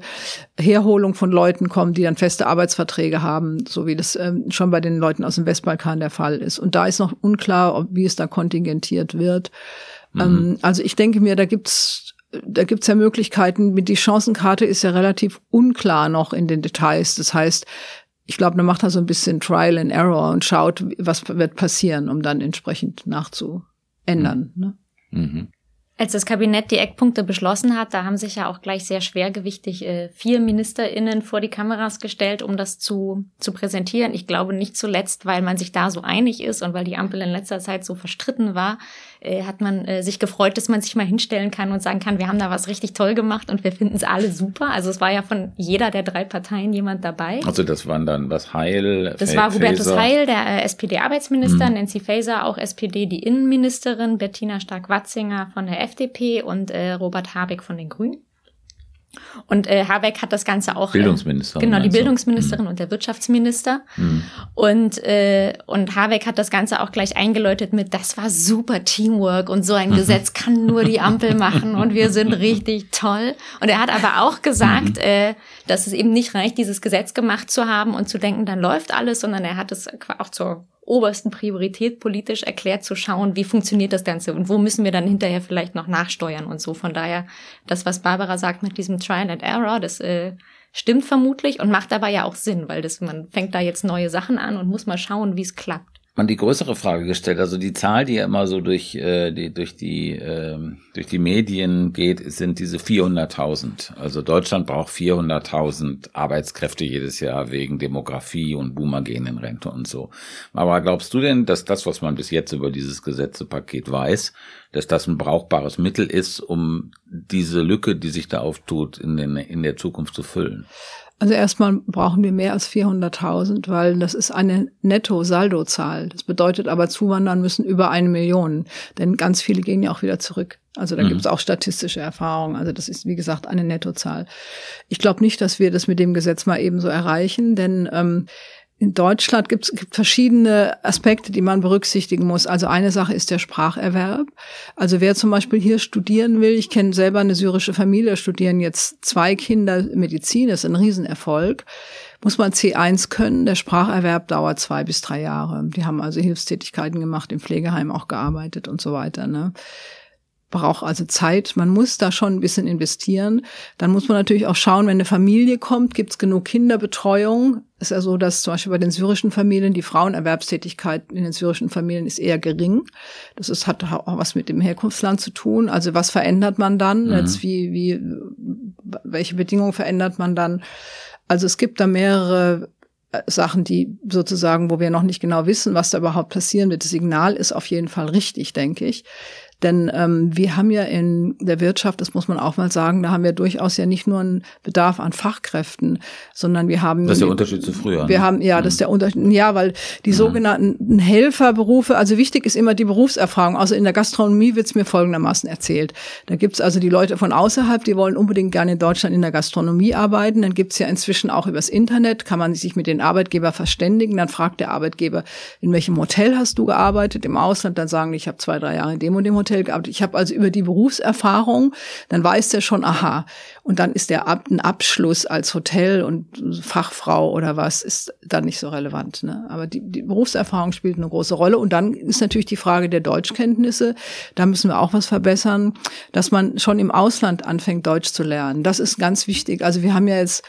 Herholung von Leuten kommen, die dann feste Arbeitsverträge haben, so wie das ähm, schon bei den Leuten aus dem Westbalkan der Fall ist. Und da ist noch unklar, ob, wie es da kontingentiert wird. Mhm. Ähm, also ich denke mir, da gibt's da gibt's ja Möglichkeiten. Die Chancenkarte ist ja relativ unklar noch in den Details. Das heißt, ich glaube, man macht da so ein bisschen Trial and Error und schaut, was wird passieren, um dann entsprechend nachzuändern. Mhm. Ne? Mhm. Als das Kabinett die Eckpunkte beschlossen hat, da haben sich ja auch gleich sehr schwergewichtig äh, vier MinisterInnen vor die Kameras gestellt, um das zu, zu präsentieren. Ich glaube nicht zuletzt, weil man sich da so einig ist und weil die Ampel in letzter Zeit so verstritten war, äh, hat man äh, sich gefreut, dass man sich mal hinstellen kann und sagen kann, wir haben da was richtig toll gemacht und wir finden es alle super. Also es war ja von jeder der drei Parteien jemand dabei. Also das waren dann was Heil. Das war Hubertus Faeser. Heil, der äh, SPD-Arbeitsminister, mhm. Nancy Faeser, auch SPD, die Innenministerin, Bettina Stark-Watzinger von der FDP und äh, Robert Habeck von den Grünen. Und äh, Habeck hat das Ganze auch. Äh, Bildungsministerin. Äh, genau, die Bildungsministerin mhm. und der Wirtschaftsminister. Mhm. Und, äh, und Habeck hat das Ganze auch gleich eingeläutet mit, das war super Teamwork und so ein mhm. Gesetz kann nur die Ampel *laughs* machen und wir sind richtig toll. Und er hat aber auch gesagt, mhm. äh, dass es eben nicht reicht, dieses Gesetz gemacht zu haben und zu denken, dann läuft alles, sondern er hat es auch zur obersten Priorität politisch erklärt zu schauen, wie funktioniert das Ganze und wo müssen wir dann hinterher vielleicht noch nachsteuern und so. Von daher, das, was Barbara sagt mit diesem Trial and Error, das äh, stimmt vermutlich und macht aber ja auch Sinn, weil das, man fängt da jetzt neue Sachen an und muss mal schauen, wie es klappt man die größere Frage gestellt. Also die Zahl, die ja immer so durch äh, die durch die äh, durch die Medien geht, sind diese 400.000. Also Deutschland braucht 400.000 Arbeitskräfte jedes Jahr wegen Demografie und Boomergenenrente und so. Aber glaubst du denn, dass das, was man bis jetzt über dieses Gesetzepaket weiß, dass das ein brauchbares Mittel ist, um diese Lücke, die sich da auftut, in, den, in der Zukunft zu füllen? Also erstmal brauchen wir mehr als 400.000, weil das ist eine Netto-Saldo-Zahl. Das bedeutet aber, zuwandern müssen über eine Million, denn ganz viele gehen ja auch wieder zurück. Also da mhm. gibt es auch statistische Erfahrungen. Also das ist, wie gesagt, eine Nettozahl. Ich glaube nicht, dass wir das mit dem Gesetz mal ebenso erreichen, denn ähm, in Deutschland gibt es verschiedene Aspekte, die man berücksichtigen muss. Also eine Sache ist der Spracherwerb. Also wer zum Beispiel hier studieren will, ich kenne selber eine syrische Familie, studieren jetzt zwei Kinder Medizin, das ist ein Riesenerfolg. Muss man C1 können. Der Spracherwerb dauert zwei bis drei Jahre. Die haben also Hilfstätigkeiten gemacht, im Pflegeheim auch gearbeitet und so weiter. Ne? Braucht also Zeit. Man muss da schon ein bisschen investieren. Dann muss man natürlich auch schauen, wenn eine Familie kommt, gibt es genug Kinderbetreuung. Ist ja so, dass zum Beispiel bei den syrischen Familien die Frauenerwerbstätigkeit in den syrischen Familien ist eher gering. Das ist, hat auch was mit dem Herkunftsland zu tun. Also was verändert man dann? Mhm. Jetzt wie, wie, welche Bedingungen verändert man dann? Also es gibt da mehrere äh, Sachen, die sozusagen, wo wir noch nicht genau wissen, was da überhaupt passieren wird. Das Signal ist auf jeden Fall richtig, denke ich. Denn ähm, wir haben ja in der Wirtschaft, das muss man auch mal sagen, da haben wir durchaus ja nicht nur einen Bedarf an Fachkräften, sondern wir haben. Das ist der Unterschied zu früher. Wir ne? haben, ja, das ist der mhm. Unterschied. Ja, weil die mhm. sogenannten Helferberufe, also wichtig ist immer die Berufserfahrung. Also in der Gastronomie wird's mir folgendermaßen erzählt. Da gibt's also die Leute von außerhalb, die wollen unbedingt gerne in Deutschland in der Gastronomie arbeiten. Dann gibt's ja inzwischen auch übers Internet, kann man sich mit den Arbeitgeber verständigen. Dann fragt der Arbeitgeber, in welchem Hotel hast du gearbeitet im Ausland? Dann sagen die, ich habe zwei, drei Jahre in dem und dem Hotel Hotel gearbeitet. Ich habe also über die Berufserfahrung, dann weiß der schon, aha, und dann ist der Ab ein Abschluss als Hotel und Fachfrau oder was ist dann nicht so relevant. Ne? Aber die, die Berufserfahrung spielt eine große Rolle. Und dann ist natürlich die Frage der Deutschkenntnisse. Da müssen wir auch was verbessern, dass man schon im Ausland anfängt, Deutsch zu lernen. Das ist ganz wichtig. Also wir haben ja jetzt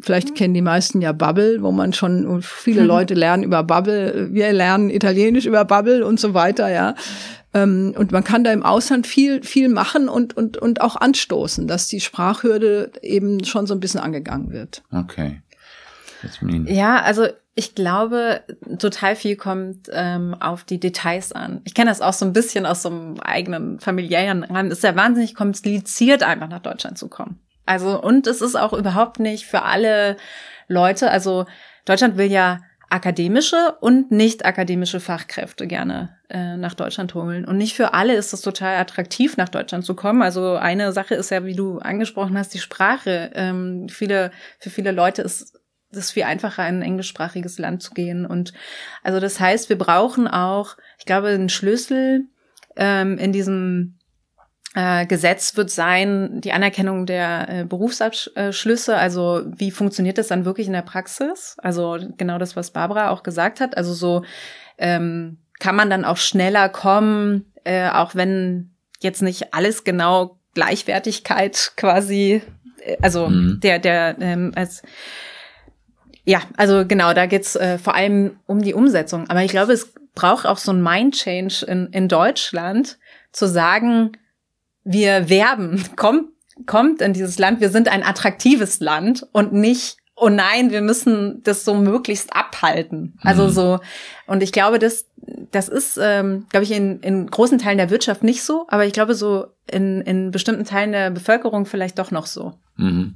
Vielleicht kennen die meisten ja Bubble, wo man schon viele mhm. Leute lernen über Bubble. Wir lernen Italienisch über Bubble und so weiter, ja. Ähm, und man kann da im Ausland viel, viel machen und, und, und auch anstoßen, dass die Sprachhürde eben schon so ein bisschen angegangen wird. Okay. Ja, also ich glaube, total viel kommt ähm, auf die Details an. Ich kenne das auch so ein bisschen aus so einem eigenen familiären Rahmen. Es ist ja wahnsinnig kompliziert, einfach nach Deutschland zu kommen. Also, und es ist auch überhaupt nicht für alle Leute, also Deutschland will ja akademische und nicht akademische Fachkräfte gerne äh, nach Deutschland holen. Und nicht für alle ist es total attraktiv, nach Deutschland zu kommen. Also eine Sache ist ja, wie du angesprochen hast, die Sprache. Ähm, viele, für viele Leute ist es viel einfacher, in ein englischsprachiges Land zu gehen. Und also das heißt, wir brauchen auch, ich glaube, einen Schlüssel ähm, in diesem äh, Gesetz wird sein die Anerkennung der äh, Berufsabschlüsse. Also wie funktioniert das dann wirklich in der Praxis? Also genau das, was Barbara auch gesagt hat. Also so ähm, kann man dann auch schneller kommen, äh, auch wenn jetzt nicht alles genau Gleichwertigkeit quasi, äh, also mhm. der der ähm, als ja, also genau, da geht's äh, vor allem um die Umsetzung. Aber ich glaube, es braucht auch so ein Mind-Change in, in Deutschland, zu sagen, wir werben, *laughs* kommt, kommt in dieses Land, wir sind ein attraktives Land und nicht, oh nein, wir müssen das so möglichst abhalten. Also mhm. so, und ich glaube, das, das ist, ähm, glaube ich, in, in großen Teilen der Wirtschaft nicht so, aber ich glaube, so in, in bestimmten Teilen der Bevölkerung vielleicht doch noch so. Mhm.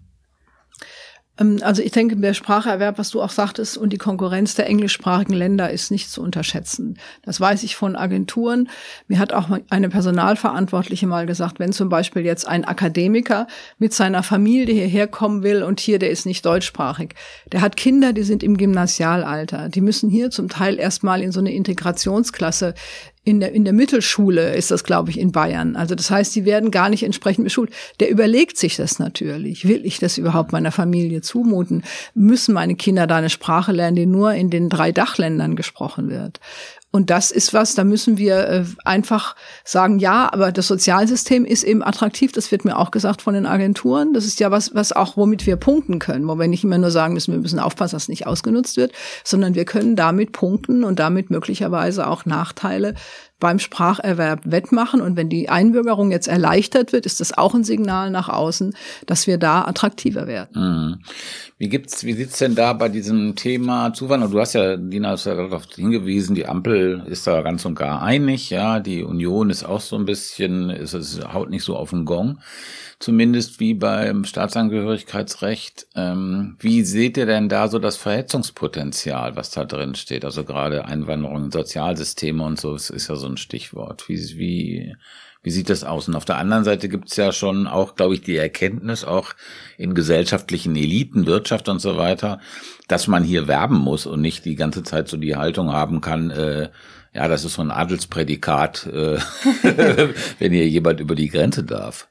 Ähm, also ich denke, der Spracherwerb, was du auch sagtest, und die Konkurrenz der englischsprachigen Länder ist nicht zu unterschätzen. Das weiß ich von Agenturen. Mir hat auch eine Personalverantwortliche mal gesagt, wenn zum Beispiel jetzt ein Akademiker mit seiner Familie hierher kommen will und hier, der ist nicht deutschsprachig, der hat Kinder, die sind im Gymnasialalter, die müssen hier zum Teil erstmal in so eine Integrationsklasse in der, in der Mittelschule ist das, glaube ich, in Bayern. Also das heißt, die werden gar nicht entsprechend beschult. Der überlegt sich das natürlich. Will ich das überhaupt meiner Familie zumuten? Müssen meine Kinder da eine Sprache lernen, die nur in den drei Dachländern gesprochen wird? Und das ist was, da müssen wir äh, einfach sagen, ja, aber das Sozialsystem ist eben attraktiv. Das wird mir auch gesagt von den Agenturen. Das ist ja was, was auch, womit wir punkten können, wo wir nicht immer nur sagen müssen, wir müssen aufpassen, dass es nicht ausgenutzt wird, sondern wir können damit punkten und damit möglicherweise auch Nachteile beim Spracherwerb wettmachen. Und wenn die Einbürgerung jetzt erleichtert wird, ist das auch ein Signal nach außen, dass wir da attraktiver werden. Mhm. Wie gibt's, wie sieht's denn da bei diesem Thema Zuwanderung? Du hast ja, Dina, hast ja darauf hingewiesen, die Ampel ist da ganz und gar einig, ja, die Union ist auch so ein bisschen, ist es haut nicht so auf den Gong zumindest wie beim Staatsangehörigkeitsrecht. Ähm, wie seht ihr denn da so das Verhetzungspotenzial, was da drin steht? Also gerade Einwanderung in Sozialsysteme und so, das ist ja so ein Stichwort. Wie, wie, wie sieht das aus? Und auf der anderen Seite gibt es ja schon auch, glaube ich, die Erkenntnis, auch in gesellschaftlichen Eliten, Wirtschaft und so weiter, dass man hier werben muss und nicht die ganze Zeit so die Haltung haben kann, äh, ja, das ist so ein Adelsprädikat, äh, *laughs* *laughs* wenn hier jemand über die Grenze darf.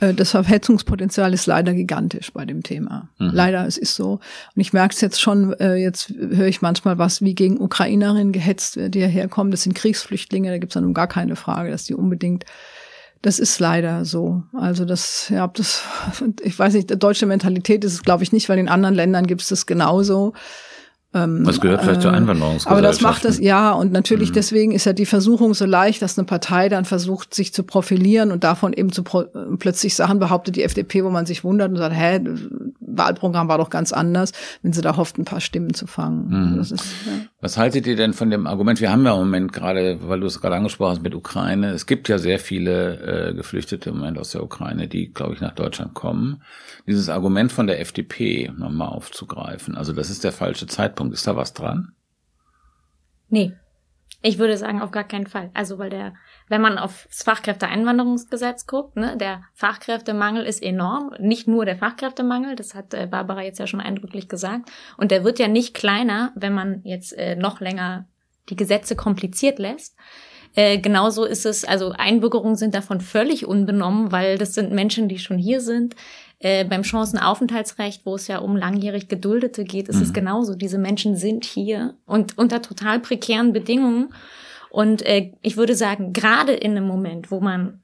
Äh, das Verhetzungspotenzial ist leider gigantisch bei dem Thema. Mhm. Leider, es ist so. Und ich merke es jetzt schon, äh, jetzt höre ich manchmal was, wie gegen Ukrainerinnen gehetzt wird, die hierher kommen. Das sind Kriegsflüchtlinge, da gibt es dann gar keine Frage, dass die unbedingt das ist leider so. Also das, ja, das, *laughs* ich weiß nicht, deutsche Mentalität ist es, glaube ich, nicht, weil in anderen Ländern gibt es das genauso. Ähm, Was gehört vielleicht äh, zur Einwanderungsgesellschaft? Aber das macht das, ja, und natürlich mhm. deswegen ist ja die Versuchung so leicht, dass eine Partei dann versucht, sich zu profilieren und davon eben zu plötzlich Sachen behauptet, die FDP, wo man sich wundert und sagt, hä, Wahlprogramm war doch ganz anders, wenn sie da hofft, ein paar Stimmen zu fangen. Mhm. Ist, ja. Was haltet ihr denn von dem Argument? Wir haben ja im Moment gerade, weil du es gerade angesprochen hast mit Ukraine, es gibt ja sehr viele äh, Geflüchtete im Moment aus der Ukraine, die, glaube ich, nach Deutschland kommen. Dieses Argument von der FDP nochmal aufzugreifen, also das ist der falsche Zeitpunkt. Ist da was dran? Nee. Ich würde sagen, auf gar keinen Fall. Also, weil der, wenn man aufs Fachkräfteeinwanderungsgesetz guckt, ne, der Fachkräftemangel ist enorm. Nicht nur der Fachkräftemangel, das hat äh, Barbara jetzt ja schon eindrücklich gesagt. Und der wird ja nicht kleiner, wenn man jetzt äh, noch länger die Gesetze kompliziert lässt. Äh, genauso ist es, also Einbürgerungen sind davon völlig unbenommen, weil das sind Menschen, die schon hier sind. Äh, beim Chancenaufenthaltsrecht, wo es ja um langjährig Geduldete geht, ist mhm. es genauso. Diese Menschen sind hier und unter total prekären Bedingungen. Und äh, ich würde sagen, gerade in einem Moment, wo man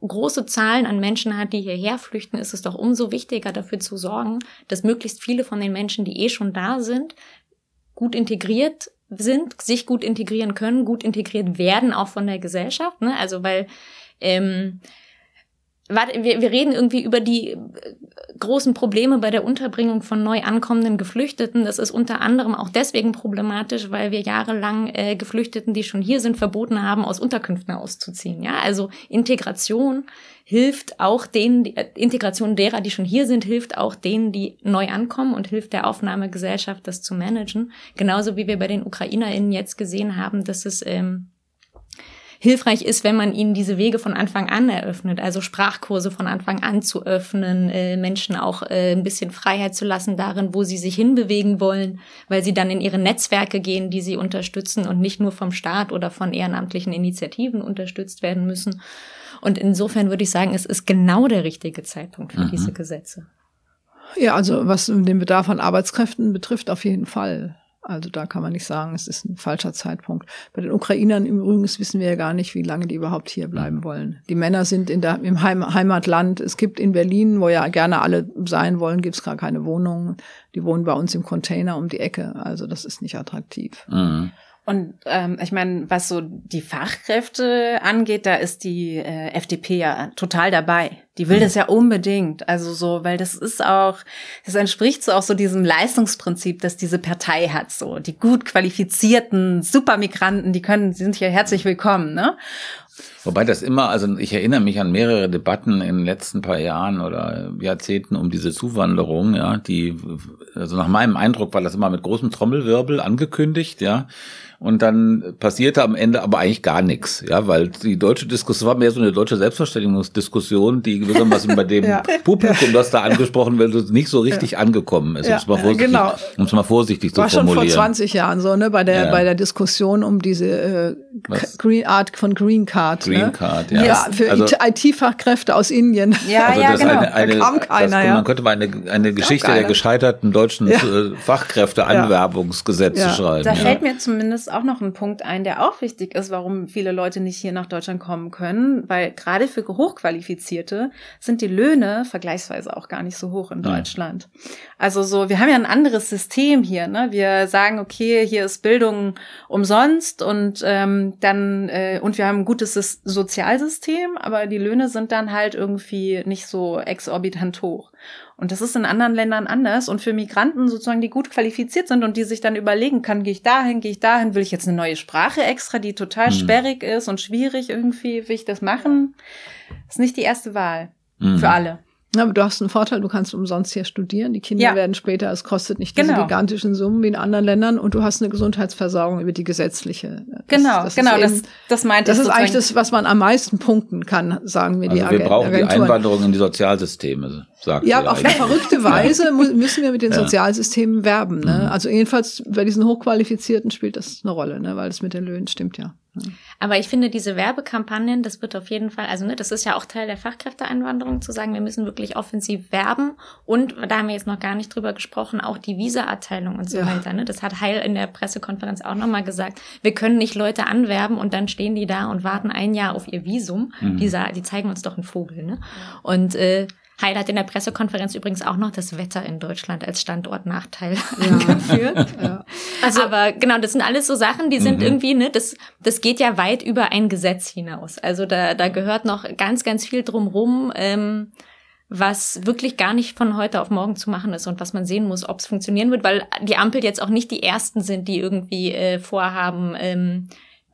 große Zahlen an Menschen hat, die hierher flüchten, ist es doch umso wichtiger dafür zu sorgen, dass möglichst viele von den Menschen, die eh schon da sind, gut integriert sind, sich gut integrieren können, gut integriert werden auch von der Gesellschaft. Ne? Also weil ähm, warte, wir, wir reden irgendwie über die äh, großen Probleme bei der Unterbringung von neu ankommenden Geflüchteten. Das ist unter anderem auch deswegen problematisch, weil wir jahrelang äh, Geflüchteten, die schon hier sind, verboten haben, aus Unterkünften auszuziehen. Ja, also Integration hilft auch denen, die, äh, Integration derer, die schon hier sind, hilft auch denen, die neu ankommen und hilft der Aufnahmegesellschaft, das zu managen. Genauso wie wir bei den UkrainerInnen jetzt gesehen haben, dass es ähm, hilfreich ist, wenn man ihnen diese Wege von Anfang an eröffnet, also Sprachkurse von Anfang an zu öffnen, äh, Menschen auch äh, ein bisschen Freiheit zu lassen darin, wo sie sich hinbewegen wollen, weil sie dann in ihre Netzwerke gehen, die sie unterstützen und nicht nur vom Staat oder von ehrenamtlichen Initiativen unterstützt werden müssen. Und insofern würde ich sagen, es ist genau der richtige Zeitpunkt für mhm. diese Gesetze. Ja, also was den Bedarf an Arbeitskräften betrifft, auf jeden Fall. Also da kann man nicht sagen, es ist ein falscher Zeitpunkt. Bei den Ukrainern im Übrigen wissen wir ja gar nicht, wie lange die überhaupt hier bleiben mhm. wollen. Die Männer sind in der, im Heim, Heimatland. Es gibt in Berlin, wo ja gerne alle sein wollen, gibt es gar keine Wohnungen. Die wohnen bei uns im Container um die Ecke. Also das ist nicht attraktiv. Mhm. Und ähm, ich meine, was so die Fachkräfte angeht, da ist die äh, FDP ja total dabei. Die will mhm. das ja unbedingt. Also so, weil das ist auch, das entspricht so auch so diesem Leistungsprinzip, das diese Partei hat. So die gut qualifizierten Supermigranten, die können, die sind hier herzlich willkommen. Ne? Wobei das immer, also ich erinnere mich an mehrere Debatten in den letzten paar Jahren oder Jahrzehnten um diese Zuwanderung, ja, die, also nach meinem Eindruck war das immer mit großem Trommelwirbel angekündigt, ja und dann passierte am Ende aber eigentlich gar nichts, ja, weil die deutsche Diskussion war mehr so eine deutsche Selbstverständigungsdiskussion, die gewissermaßen bei dem *laughs* ja. Publikum, das da angesprochen wird, nicht so richtig ja. angekommen ist, um es mal vorsichtig, genau. um es mal vorsichtig zu formulieren. War schon vor 20 Jahren so, ne, bei der ja. bei der Diskussion um diese äh, Green Art von Green Card, Green ne? Card, ja. ja für also, IT-Fachkräfte aus Indien. Ja, also ja, genau. Eine, eine, da kam keiner, das, ja. Man könnte mal eine, eine Geschichte der gescheiterten deutschen ja. Äh, Fachkräfteanwerbungsgesetze schreiben. Da fällt mir zumindest auch noch ein Punkt ein, der auch wichtig ist, warum viele Leute nicht hier nach Deutschland kommen können, weil gerade für Hochqualifizierte sind die Löhne vergleichsweise auch gar nicht so hoch in Deutschland. Also so, wir haben ja ein anderes System hier. Ne? Wir sagen, okay, hier ist Bildung umsonst und ähm, dann äh, und wir haben ein gutes Sozialsystem, aber die Löhne sind dann halt irgendwie nicht so exorbitant hoch. Und das ist in anderen Ländern anders. Und für Migranten sozusagen, die gut qualifiziert sind und die sich dann überlegen kann, gehe ich dahin, gehe ich dahin, will ich jetzt eine neue Sprache extra, die total mhm. sperrig ist und schwierig irgendwie, will ich das machen? ist nicht die erste Wahl mhm. für alle. Ja, aber du hast einen Vorteil, du kannst umsonst hier studieren. Die Kinder ja. werden später, es kostet nicht diese genau. gigantischen Summen wie in anderen Ländern und du hast eine Gesundheitsversorgung über die gesetzliche. Das, genau, das genau, eben, das, das meinte Das ist eigentlich das, was man am meisten punkten kann, sagen wir also die Wir brauchen Agenturen. die Einwanderung in die Sozialsysteme, sagt Ja, auf eine verrückte Weise müssen wir mit den ja. Sozialsystemen werben. Ne? Mhm. Also jedenfalls bei diesen Hochqualifizierten spielt das eine Rolle, ne? weil es mit den Löhnen stimmt ja. Aber ich finde, diese Werbekampagnen, das wird auf jeden Fall, also ne, das ist ja auch Teil der Fachkräfteeinwanderung, zu sagen, wir müssen wirklich offensiv werben. Und da haben wir jetzt noch gar nicht drüber gesprochen, auch die Visa-Erteilung und so ja. weiter. Ne? Das hat Heil in der Pressekonferenz auch nochmal gesagt. Wir können nicht Leute anwerben und dann stehen die da und warten ein Jahr auf ihr Visum. Mhm. Die, die zeigen uns doch einen Vogel. Ne? Und äh, Heil hat in der Pressekonferenz übrigens auch noch das Wetter in Deutschland als Standortnachteil ja. *laughs* angeführt. Ja. Also, aber genau, das sind alles so Sachen, die sind mhm. irgendwie, ne, das, das geht ja weit über ein Gesetz hinaus. Also da, da gehört noch ganz, ganz viel drumrum, ähm, was wirklich gar nicht von heute auf morgen zu machen ist und was man sehen muss, ob es funktionieren wird, weil die Ampel jetzt auch nicht die ersten sind, die irgendwie äh, vorhaben, ähm,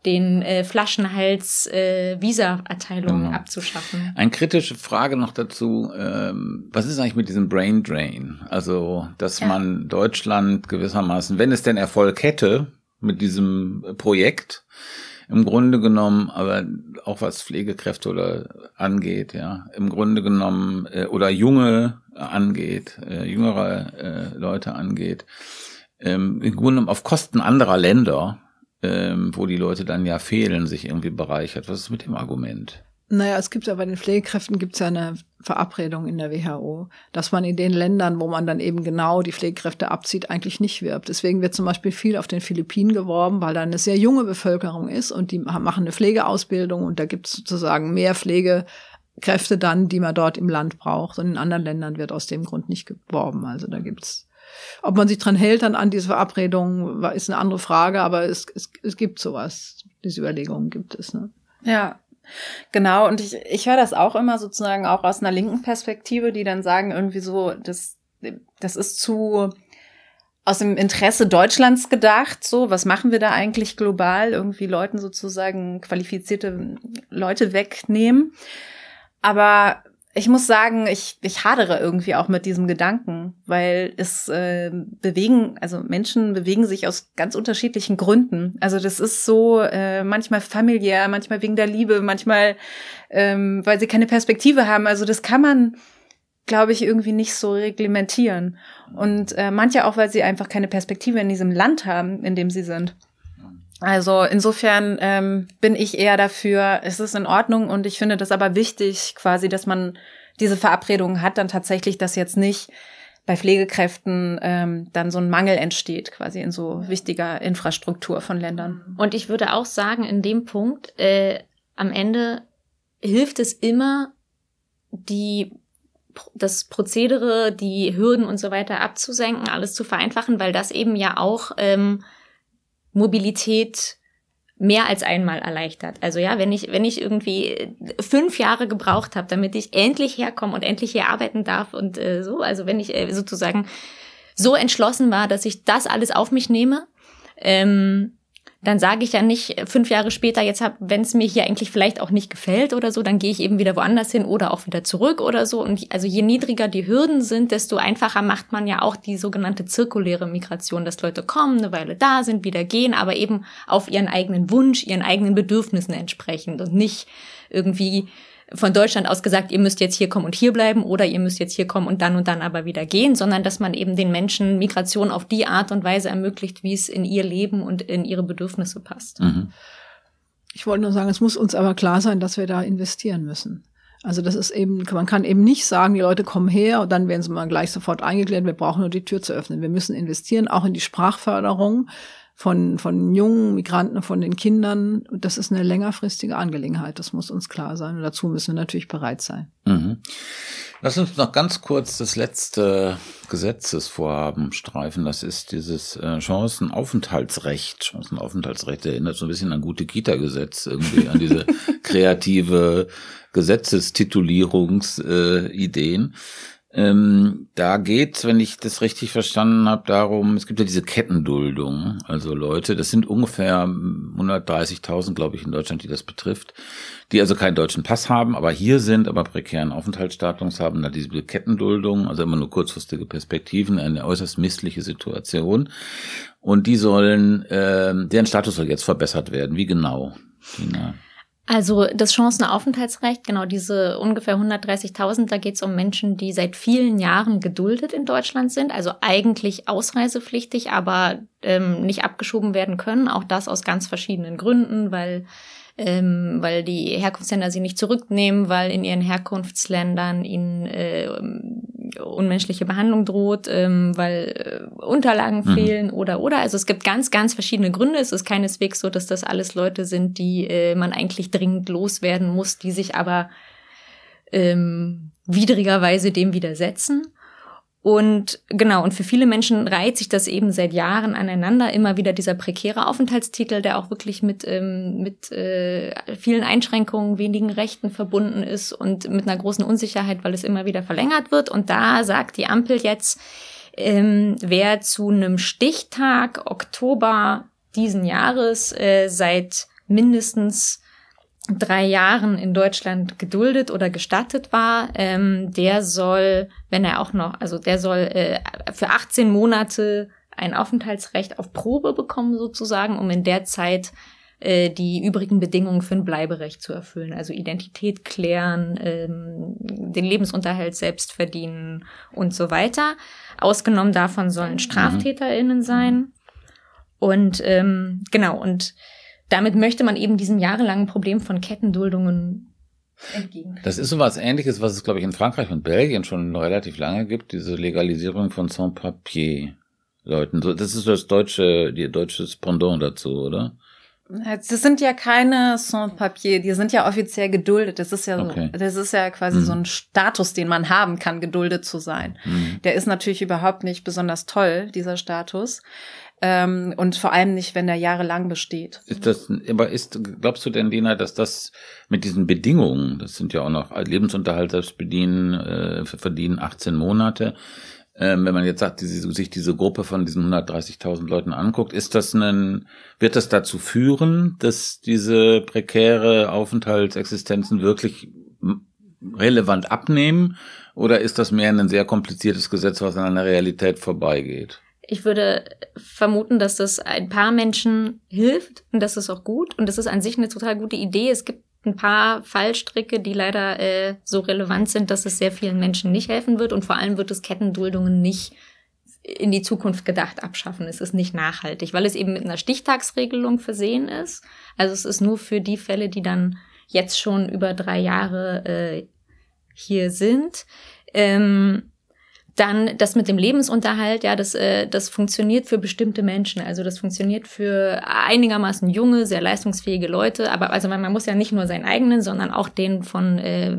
den äh, Flaschenhals äh, Visa-Erteilungen genau. abzuschaffen. Eine kritische Frage noch dazu, ähm, was ist eigentlich mit diesem Brain Drain? Also, dass ja. man Deutschland gewissermaßen, wenn es denn Erfolg hätte mit diesem Projekt, im Grunde genommen, aber auch was Pflegekräfte oder angeht, ja, im Grunde genommen äh, oder junge angeht, äh, jüngere äh, Leute angeht, ähm, im Grunde genommen auf Kosten anderer Länder ähm, wo die Leute dann ja fehlen, sich irgendwie bereichert. Was ist mit dem Argument? Naja, es gibt ja bei den Pflegekräften gibt es ja eine Verabredung in der WHO, dass man in den Ländern, wo man dann eben genau die Pflegekräfte abzieht, eigentlich nicht wirbt. Deswegen wird zum Beispiel viel auf den Philippinen geworben, weil da eine sehr junge Bevölkerung ist und die machen eine Pflegeausbildung und da gibt es sozusagen mehr Pflegekräfte dann, die man dort im Land braucht. Und in anderen Ländern wird aus dem Grund nicht geworben. Also da gibt's ob man sich dran hält dann an diese Verabredung, ist eine andere Frage, aber es, es, es gibt sowas. Diese Überlegungen gibt es. Ne? Ja, Genau, und ich, ich höre das auch immer sozusagen auch aus einer linken Perspektive, die dann sagen irgendwie so, das, das ist zu aus dem Interesse Deutschlands gedacht, so, was machen wir da eigentlich global? Irgendwie Leuten sozusagen qualifizierte Leute wegnehmen. Aber ich muss sagen, ich, ich hadere irgendwie auch mit diesem Gedanken, weil es äh, bewegen, also Menschen bewegen sich aus ganz unterschiedlichen Gründen. Also das ist so äh, manchmal familiär, manchmal wegen der Liebe, manchmal ähm, weil sie keine Perspektive haben. Also das kann man, glaube ich, irgendwie nicht so reglementieren. Und äh, manche auch, weil sie einfach keine Perspektive in diesem Land haben, in dem sie sind. Also insofern ähm, bin ich eher dafür, es ist in Ordnung und ich finde das aber wichtig, quasi, dass man diese Verabredungen hat, dann tatsächlich, dass jetzt nicht bei Pflegekräften ähm, dann so ein Mangel entsteht, quasi in so wichtiger Infrastruktur von Ländern. Und ich würde auch sagen, in dem Punkt, äh, am Ende hilft es immer, die das Prozedere, die Hürden und so weiter abzusenken, alles zu vereinfachen, weil das eben ja auch ähm, Mobilität mehr als einmal erleichtert. Also ja, wenn ich wenn ich irgendwie fünf Jahre gebraucht habe, damit ich endlich herkomme und endlich hier arbeiten darf und äh, so, also wenn ich äh, sozusagen so entschlossen war, dass ich das alles auf mich nehme, ähm, dann sage ich ja nicht fünf Jahre später, jetzt wenn es mir hier eigentlich vielleicht auch nicht gefällt oder so, dann gehe ich eben wieder woanders hin oder auch wieder zurück oder so. Und also je niedriger die Hürden sind, desto einfacher macht man ja auch die sogenannte zirkuläre Migration, dass Leute kommen, eine Weile da sind, wieder gehen, aber eben auf ihren eigenen Wunsch, ihren eigenen Bedürfnissen entsprechend und nicht irgendwie von Deutschland aus gesagt, ihr müsst jetzt hier kommen und hier bleiben oder ihr müsst jetzt hier kommen und dann und dann aber wieder gehen, sondern dass man eben den Menschen Migration auf die Art und Weise ermöglicht, wie es in ihr Leben und in ihre Bedürfnisse passt. Mhm. Ich wollte nur sagen, es muss uns aber klar sein, dass wir da investieren müssen. Also das ist eben, man kann eben nicht sagen, die Leute kommen her und dann werden sie mal gleich sofort eingeklärt, wir brauchen nur die Tür zu öffnen. Wir müssen investieren, auch in die Sprachförderung von, von jungen Migranten, von den Kindern. Das ist eine längerfristige Angelegenheit. Das muss uns klar sein. Und dazu müssen wir natürlich bereit sein. Mhm. Lass uns noch ganz kurz das letzte Gesetzesvorhaben streifen. Das ist dieses äh, Chancenaufenthaltsrecht. Chancenaufenthaltsrecht erinnert so ein bisschen an gute Kita-Gesetz, irgendwie an diese *laughs* kreative Gesetzestitulierungsideen. Äh, ähm, da geht, wenn ich das richtig verstanden habe, darum, es gibt ja diese Kettenduldung. Also Leute, das sind ungefähr 130.000, glaube ich, in Deutschland, die das betrifft, die also keinen deutschen Pass haben, aber hier sind, aber prekären Aufenthaltsstatus haben, da diese Kettenduldung, also immer nur kurzfristige Perspektiven, eine äußerst missliche Situation. Und die sollen, äh, deren Status soll jetzt verbessert werden. Wie genau? Tina? Also das Chancenaufenthaltsrecht, genau diese ungefähr 130.000, da geht es um Menschen, die seit vielen Jahren geduldet in Deutschland sind, also eigentlich ausreisepflichtig, aber ähm, nicht abgeschoben werden können. Auch das aus ganz verschiedenen Gründen, weil ähm, weil die Herkunftsländer sie nicht zurücknehmen, weil in ihren Herkunftsländern ihnen äh, unmenschliche Behandlung droht, ähm, weil äh, Unterlagen mhm. fehlen oder oder. Also es gibt ganz, ganz verschiedene Gründe. Es ist keineswegs so, dass das alles Leute sind, die äh, man eigentlich dringend loswerden muss, die sich aber ähm, widrigerweise dem widersetzen. Und genau, und für viele Menschen reiht sich das eben seit Jahren aneinander. Immer wieder dieser prekäre Aufenthaltstitel, der auch wirklich mit, ähm, mit äh, vielen Einschränkungen, wenigen Rechten verbunden ist und mit einer großen Unsicherheit, weil es immer wieder verlängert wird. Und da sagt die Ampel jetzt, ähm, wer zu einem Stichtag Oktober diesen Jahres äh, seit mindestens drei Jahren in Deutschland geduldet oder gestattet war, ähm, der soll, wenn er auch noch, also der soll äh, für 18 Monate ein Aufenthaltsrecht auf Probe bekommen sozusagen, um in der Zeit äh, die übrigen Bedingungen für ein Bleiberecht zu erfüllen. Also Identität klären, ähm, den Lebensunterhalt selbst verdienen und so weiter. Ausgenommen davon sollen mhm. StraftäterInnen sein. Und ähm, genau, und damit möchte man eben diesem jahrelangen Problem von Kettenduldungen entgegen. Das ist so was ähnliches, was es, glaube ich, in Frankreich und Belgien schon relativ lange gibt, diese Legalisierung von Sans-Papier-Leuten. Das ist das deutsche, die deutsche Pendant dazu, oder? Das sind ja keine Sans-Papier, die sind ja offiziell geduldet. Das ist ja, Okay. das ist ja quasi Mhm. so ein Status, den man haben kann, geduldet zu sein. Mhm. Der ist natürlich überhaupt nicht besonders toll, dieser Status. Ähm, und vor allem nicht, wenn der jahrelang besteht. Ist das, aber ist, glaubst du denn, Lena, dass das mit diesen Bedingungen, das sind ja auch noch Lebensunterhalt selbst bedienen, äh, verdienen 18 Monate, ähm, wenn man jetzt sagt, diese, sich diese Gruppe von diesen 130.000 Leuten anguckt, ist das ein, wird das dazu führen, dass diese prekäre Aufenthaltsexistenzen wirklich relevant abnehmen? Oder ist das mehr ein sehr kompliziertes Gesetz, was an einer Realität vorbeigeht? Ich würde vermuten, dass das ein paar Menschen hilft und das ist auch gut und das ist an sich eine total gute Idee. Es gibt ein paar Fallstricke, die leider äh, so relevant sind, dass es sehr vielen Menschen nicht helfen wird und vor allem wird es Kettenduldungen nicht in die Zukunft gedacht abschaffen. Es ist nicht nachhaltig, weil es eben mit einer Stichtagsregelung versehen ist. Also es ist nur für die Fälle, die dann jetzt schon über drei Jahre äh, hier sind. Ähm, dann das mit dem Lebensunterhalt, ja, das, äh, das funktioniert für bestimmte Menschen. Also das funktioniert für einigermaßen junge, sehr leistungsfähige Leute. Aber also man, man muss ja nicht nur seinen eigenen, sondern auch den von äh,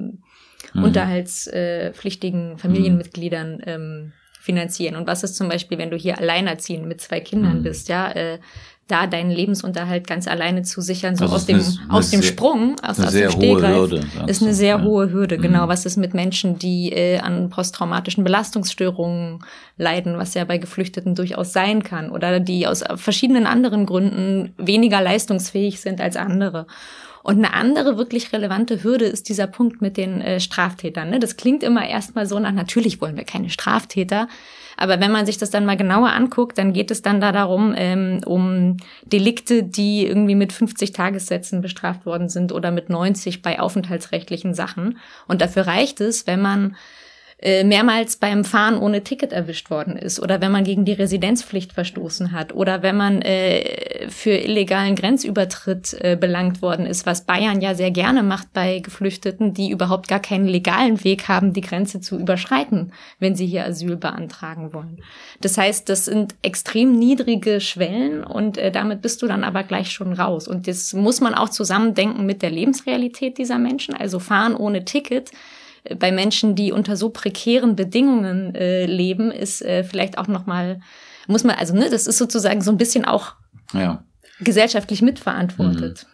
Mhm. unterhaltspflichtigen Familienmitgliedern ähm, finanzieren. Und was ist zum Beispiel, wenn du hier alleinerziehend mit zwei Kindern Mhm. bist, ja, äh, da deinen Lebensunterhalt ganz alleine zu sichern, so aus dem, eine aus dem sehr- Sprung, aus, aus dem hohe Stegreif, Hürde, ist eine sehr ja. hohe Hürde, genau. Mhm. Was ist mit Menschen, die äh, an posttraumatischen Belastungsstörungen leiden, was ja bei Geflüchteten durchaus sein kann, oder die aus verschiedenen anderen Gründen weniger leistungsfähig sind als andere. Und eine andere wirklich relevante Hürde ist dieser Punkt mit den äh, Straftätern. Ne? Das klingt immer erstmal so nach, natürlich wollen wir keine Straftäter. Aber wenn man sich das dann mal genauer anguckt, dann geht es dann da darum, ähm, um Delikte, die irgendwie mit 50 Tagessätzen bestraft worden sind oder mit 90 bei aufenthaltsrechtlichen Sachen. Und dafür reicht es, wenn man äh, mehrmals beim Fahren ohne Ticket erwischt worden ist oder wenn man gegen die Residenzpflicht verstoßen hat oder wenn man äh, für illegalen Grenzübertritt äh, belangt worden ist, was Bayern ja sehr gerne macht bei Geflüchteten, die überhaupt gar keinen legalen Weg haben, die Grenze zu überschreiten, wenn sie hier Asyl beantragen wollen. Das heißt, das sind extrem niedrige Schwellen und äh, damit bist du dann aber gleich schon raus. Und das muss man auch zusammendenken mit der Lebensrealität dieser Menschen. Also fahren ohne Ticket bei Menschen, die unter so prekären Bedingungen äh, leben, ist äh, vielleicht auch noch mal muss man also ne, das ist sozusagen so ein bisschen auch Ja. gesellschaftlich mitverantwortet.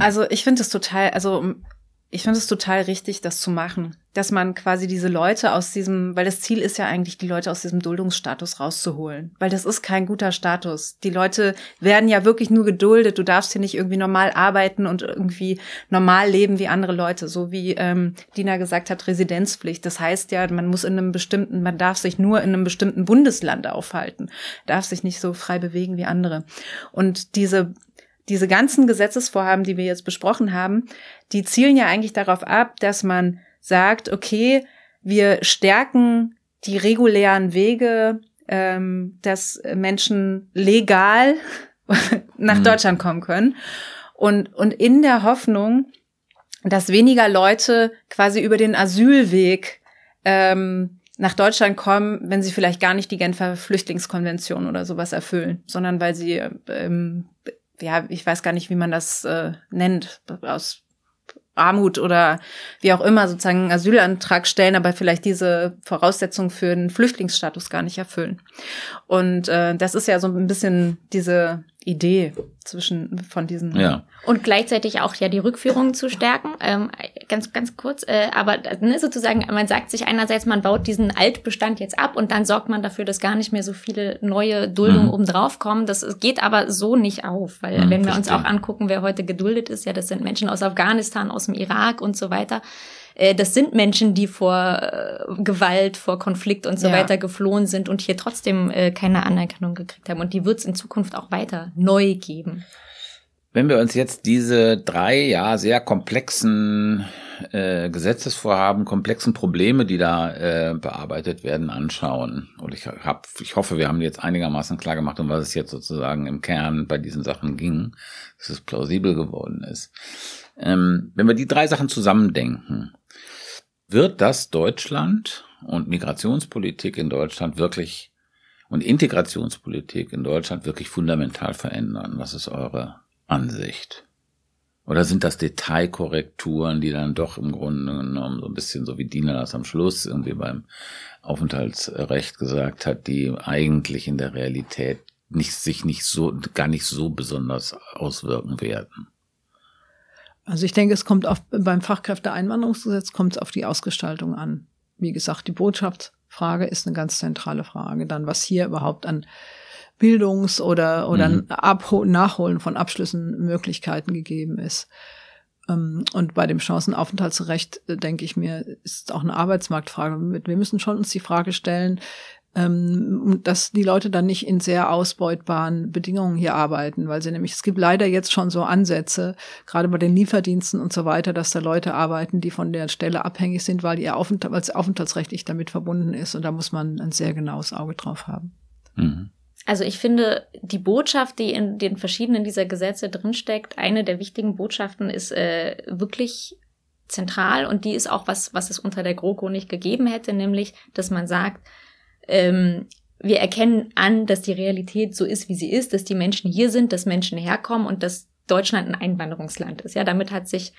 Also ich finde es total, also ich finde es total richtig, das zu machen, dass man quasi diese Leute aus diesem, weil das Ziel ist ja eigentlich, die Leute aus diesem Duldungsstatus rauszuholen, weil das ist kein guter Status. Die Leute werden ja wirklich nur geduldet. Du darfst hier nicht irgendwie normal arbeiten und irgendwie normal leben wie andere Leute, so wie ähm, Dina gesagt hat, Residenzpflicht. Das heißt ja, man muss in einem bestimmten, man darf sich nur in einem bestimmten Bundesland aufhalten, darf sich nicht so frei bewegen wie andere. Und diese diese ganzen Gesetzesvorhaben, die wir jetzt besprochen haben, die zielen ja eigentlich darauf ab, dass man sagt, okay, wir stärken die regulären Wege, ähm, dass Menschen legal *laughs* nach Mhm. Deutschland kommen können. Und, und in der Hoffnung, dass weniger Leute quasi über den Asylweg ähm, nach Deutschland kommen, wenn sie vielleicht gar nicht die Genfer Flüchtlingskonvention oder sowas erfüllen, sondern weil sie ähm, ja, ich weiß gar nicht, wie man das äh, nennt, aus Armut oder wie auch immer sozusagen einen Asylantrag stellen, aber vielleicht diese Voraussetzung für einen Flüchtlingsstatus gar nicht erfüllen. Und äh, das ist ja so ein bisschen diese Idee zwischen von diesen. Ja. Und gleichzeitig auch ja die Rückführung zu stärken. Ähm, ganz, ganz kurz, äh, aber ne, sozusagen, man sagt sich einerseits, man baut diesen Altbestand jetzt ab und dann sorgt man dafür, dass gar nicht mehr so viele neue Duldungen Mhm. obendrauf kommen. Das geht aber so nicht auf, weil Mhm, wenn wir uns verstehe. auch angucken, wer heute geduldet ist, ja, das sind Menschen aus Afghanistan, aus dem Irak und so weiter. Äh, Das sind Menschen, die vor äh, Gewalt, vor Konflikt und so Ja. weiter geflohen sind und hier trotzdem äh, keine Anerkennung gekriegt haben. Und die wird es in Zukunft auch weiter neu geben. Wenn wir uns jetzt diese drei ja sehr komplexen äh, Gesetzesvorhaben, komplexen Probleme, die da äh, bearbeitet werden, anschauen. Und ich hab, ich hoffe, wir haben jetzt einigermaßen klar gemacht, um was es jetzt sozusagen im Kern bei diesen Sachen ging, dass es plausibel geworden ist. Ähm, wenn wir die drei Sachen zusammendenken, wird das Deutschland und Migrationspolitik in Deutschland wirklich und Integrationspolitik in Deutschland wirklich fundamental verändern? Was ist eure Ansicht? Oder sind das Detailkorrekturen, die dann doch im Grunde genommen so ein bisschen so wie Dina das am Schluss irgendwie beim Aufenthaltsrecht gesagt hat, die eigentlich in der Realität nicht, sich nicht so, gar nicht so besonders auswirken werden? Also ich denke, es kommt auf, beim Fachkräfteeinwanderungsgesetz kommt es auf die Ausgestaltung an. Wie gesagt, die Botschaftsfrage ist eine ganz zentrale Frage. Dann, was hier überhaupt an Bildungs- oder, oder mhm. Nachholen von Abschlüssen Möglichkeiten gegeben ist. Ähm, und bei dem Chancenaufenthaltsrecht, äh, denke ich mir, ist auch eine Arbeitsmarktfrage. Wir müssen schon uns die Frage stellen, ähm, dass die Leute dann nicht in sehr ausbeutbaren Bedingungen hier arbeiten, weil sie nämlich, es gibt leider jetzt schon so Ansätze, gerade bei den Lieferdiensten und so weiter, dass da Leute arbeiten, die von der Stelle abhängig sind, weil ihr Aufenthalt, weil es aufenthaltsrechtlich damit verbunden ist. Und da muss man ein sehr genaues Auge drauf haben. Mhm. Also ich finde, die Botschaft, die in den verschiedenen dieser Gesetze drinsteckt, eine der wichtigen Botschaften ist äh, wirklich zentral und die ist auch was, was es unter der GroKo nicht gegeben hätte, nämlich, dass man sagt, ähm, wir erkennen an, dass die Realität so ist, wie sie ist, dass die Menschen hier sind, dass Menschen herkommen und dass Deutschland ein Einwanderungsland ist. Ja, damit hat sich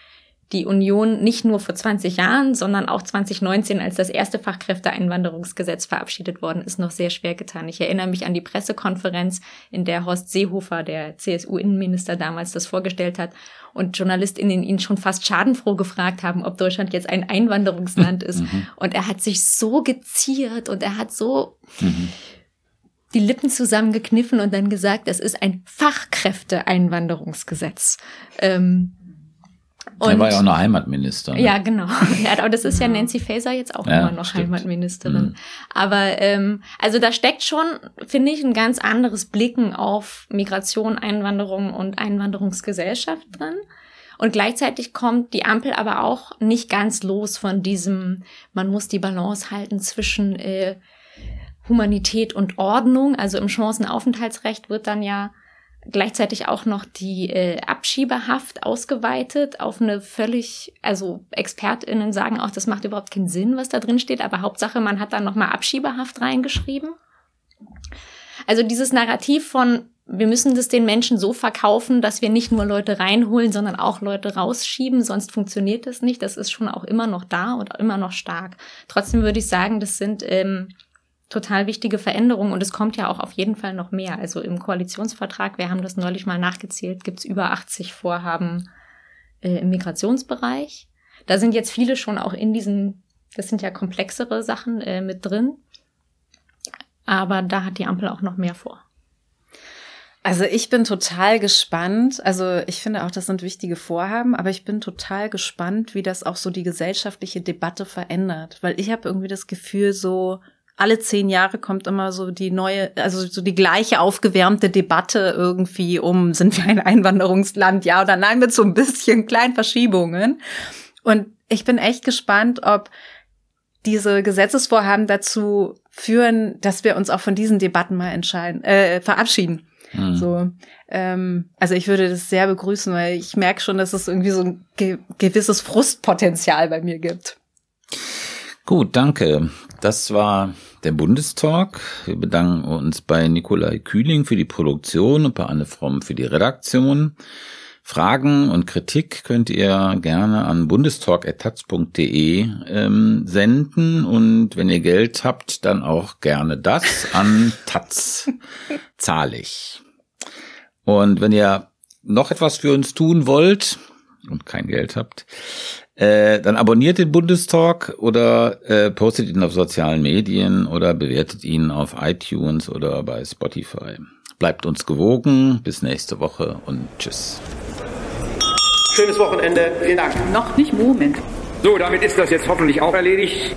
die Union nicht nur vor 20 Jahren, sondern auch 2019, als das erste Fachkräfteeinwanderungsgesetz verabschiedet worden ist, noch sehr schwer getan. Ich erinnere mich an die Pressekonferenz, in der Horst Seehofer, der CSU-Innenminister damals, das vorgestellt hat und JournalistInnen ihn schon fast schadenfroh gefragt haben, ob Deutschland jetzt ein Einwanderungsland ist. Mhm. Und er hat sich so geziert und er hat so mhm. die Lippen zusammengekniffen und dann gesagt, es ist ein Fachkräfteeinwanderungsgesetz. Ähm, und, er war ja auch noch Heimatminister. Ne? Ja, genau. *laughs* Ja, aber das ist ja Nancy Faeser jetzt auch ja, immer noch stimmt. Heimatministerin. Mhm. Aber ähm, also da steckt schon, finde ich, ein ganz anderes Blicken auf Migration, Einwanderung und Einwanderungsgesellschaft drin. Und gleichzeitig kommt die Ampel aber auch nicht ganz los von diesem, man muss die Balance halten zwischen äh, Humanität und Ordnung. Also im Chancenaufenthaltsrecht wird dann ja gleichzeitig auch noch die äh, Abschiebehaft ausgeweitet auf eine völlig, also ExpertInnen sagen auch, das macht überhaupt keinen Sinn, was da drin steht, aber Hauptsache, man hat dann nochmal Abschiebehaft reingeschrieben. Also dieses Narrativ von, wir müssen das den Menschen so verkaufen, dass wir nicht nur Leute reinholen, sondern auch Leute rausschieben, sonst funktioniert das nicht. Das ist schon auch immer noch da und immer noch stark. Trotzdem würde ich sagen, das sind ähm, total wichtige Veränderung und es kommt ja auch auf jeden Fall noch mehr. Also im Koalitionsvertrag, wir haben das neulich mal nachgezählt, gibt es über 80 Vorhaben äh, im Migrationsbereich. Da sind jetzt viele schon auch in diesen, das sind ja komplexere Sachen äh, mit drin. Aber da hat die Ampel auch noch mehr vor. Also ich bin total gespannt. Also ich finde auch, das sind wichtige Vorhaben, aber ich bin total gespannt, wie das auch so die gesellschaftliche Debatte verändert. Weil ich habe irgendwie das Gefühl, so alle zehn Jahre kommt immer so die neue, also so die gleiche aufgewärmte Debatte irgendwie um, sind wir ein Einwanderungsland, ja oder nein, mit so ein bisschen kleinen Verschiebungen. Und ich bin echt gespannt, ob diese Gesetzesvorhaben dazu führen, dass wir uns auch von diesen Debatten mal entscheiden, äh, verabschieden. Mhm. So, ähm, also ich würde das sehr begrüßen, weil ich merke schon, dass es irgendwie so ein ge gewisses Frustpotenzial bei mir gibt. Gut, danke. Das war der Bundestalk. Wir bedanken uns bei Nikolai Kühling für die Produktion und bei Anne Fromm für die Redaktion. Fragen und Kritik könnt ihr gerne an bundestalk.taz.de ähm, senden und wenn ihr Geld habt, dann auch gerne das an *laughs* Taz. Zahle ich. Und wenn ihr noch etwas für uns tun wollt und kein Geld habt, äh, dann abonniert den Bundestalk oder äh, postet ihn auf sozialen Medien oder bewertet ihn auf iTunes oder bei Spotify. Bleibt uns gewogen. Bis nächste Woche und tschüss. Schönes Wochenende. Vielen Dank. Noch nicht Moment. So, damit ist das jetzt hoffentlich auch erledigt.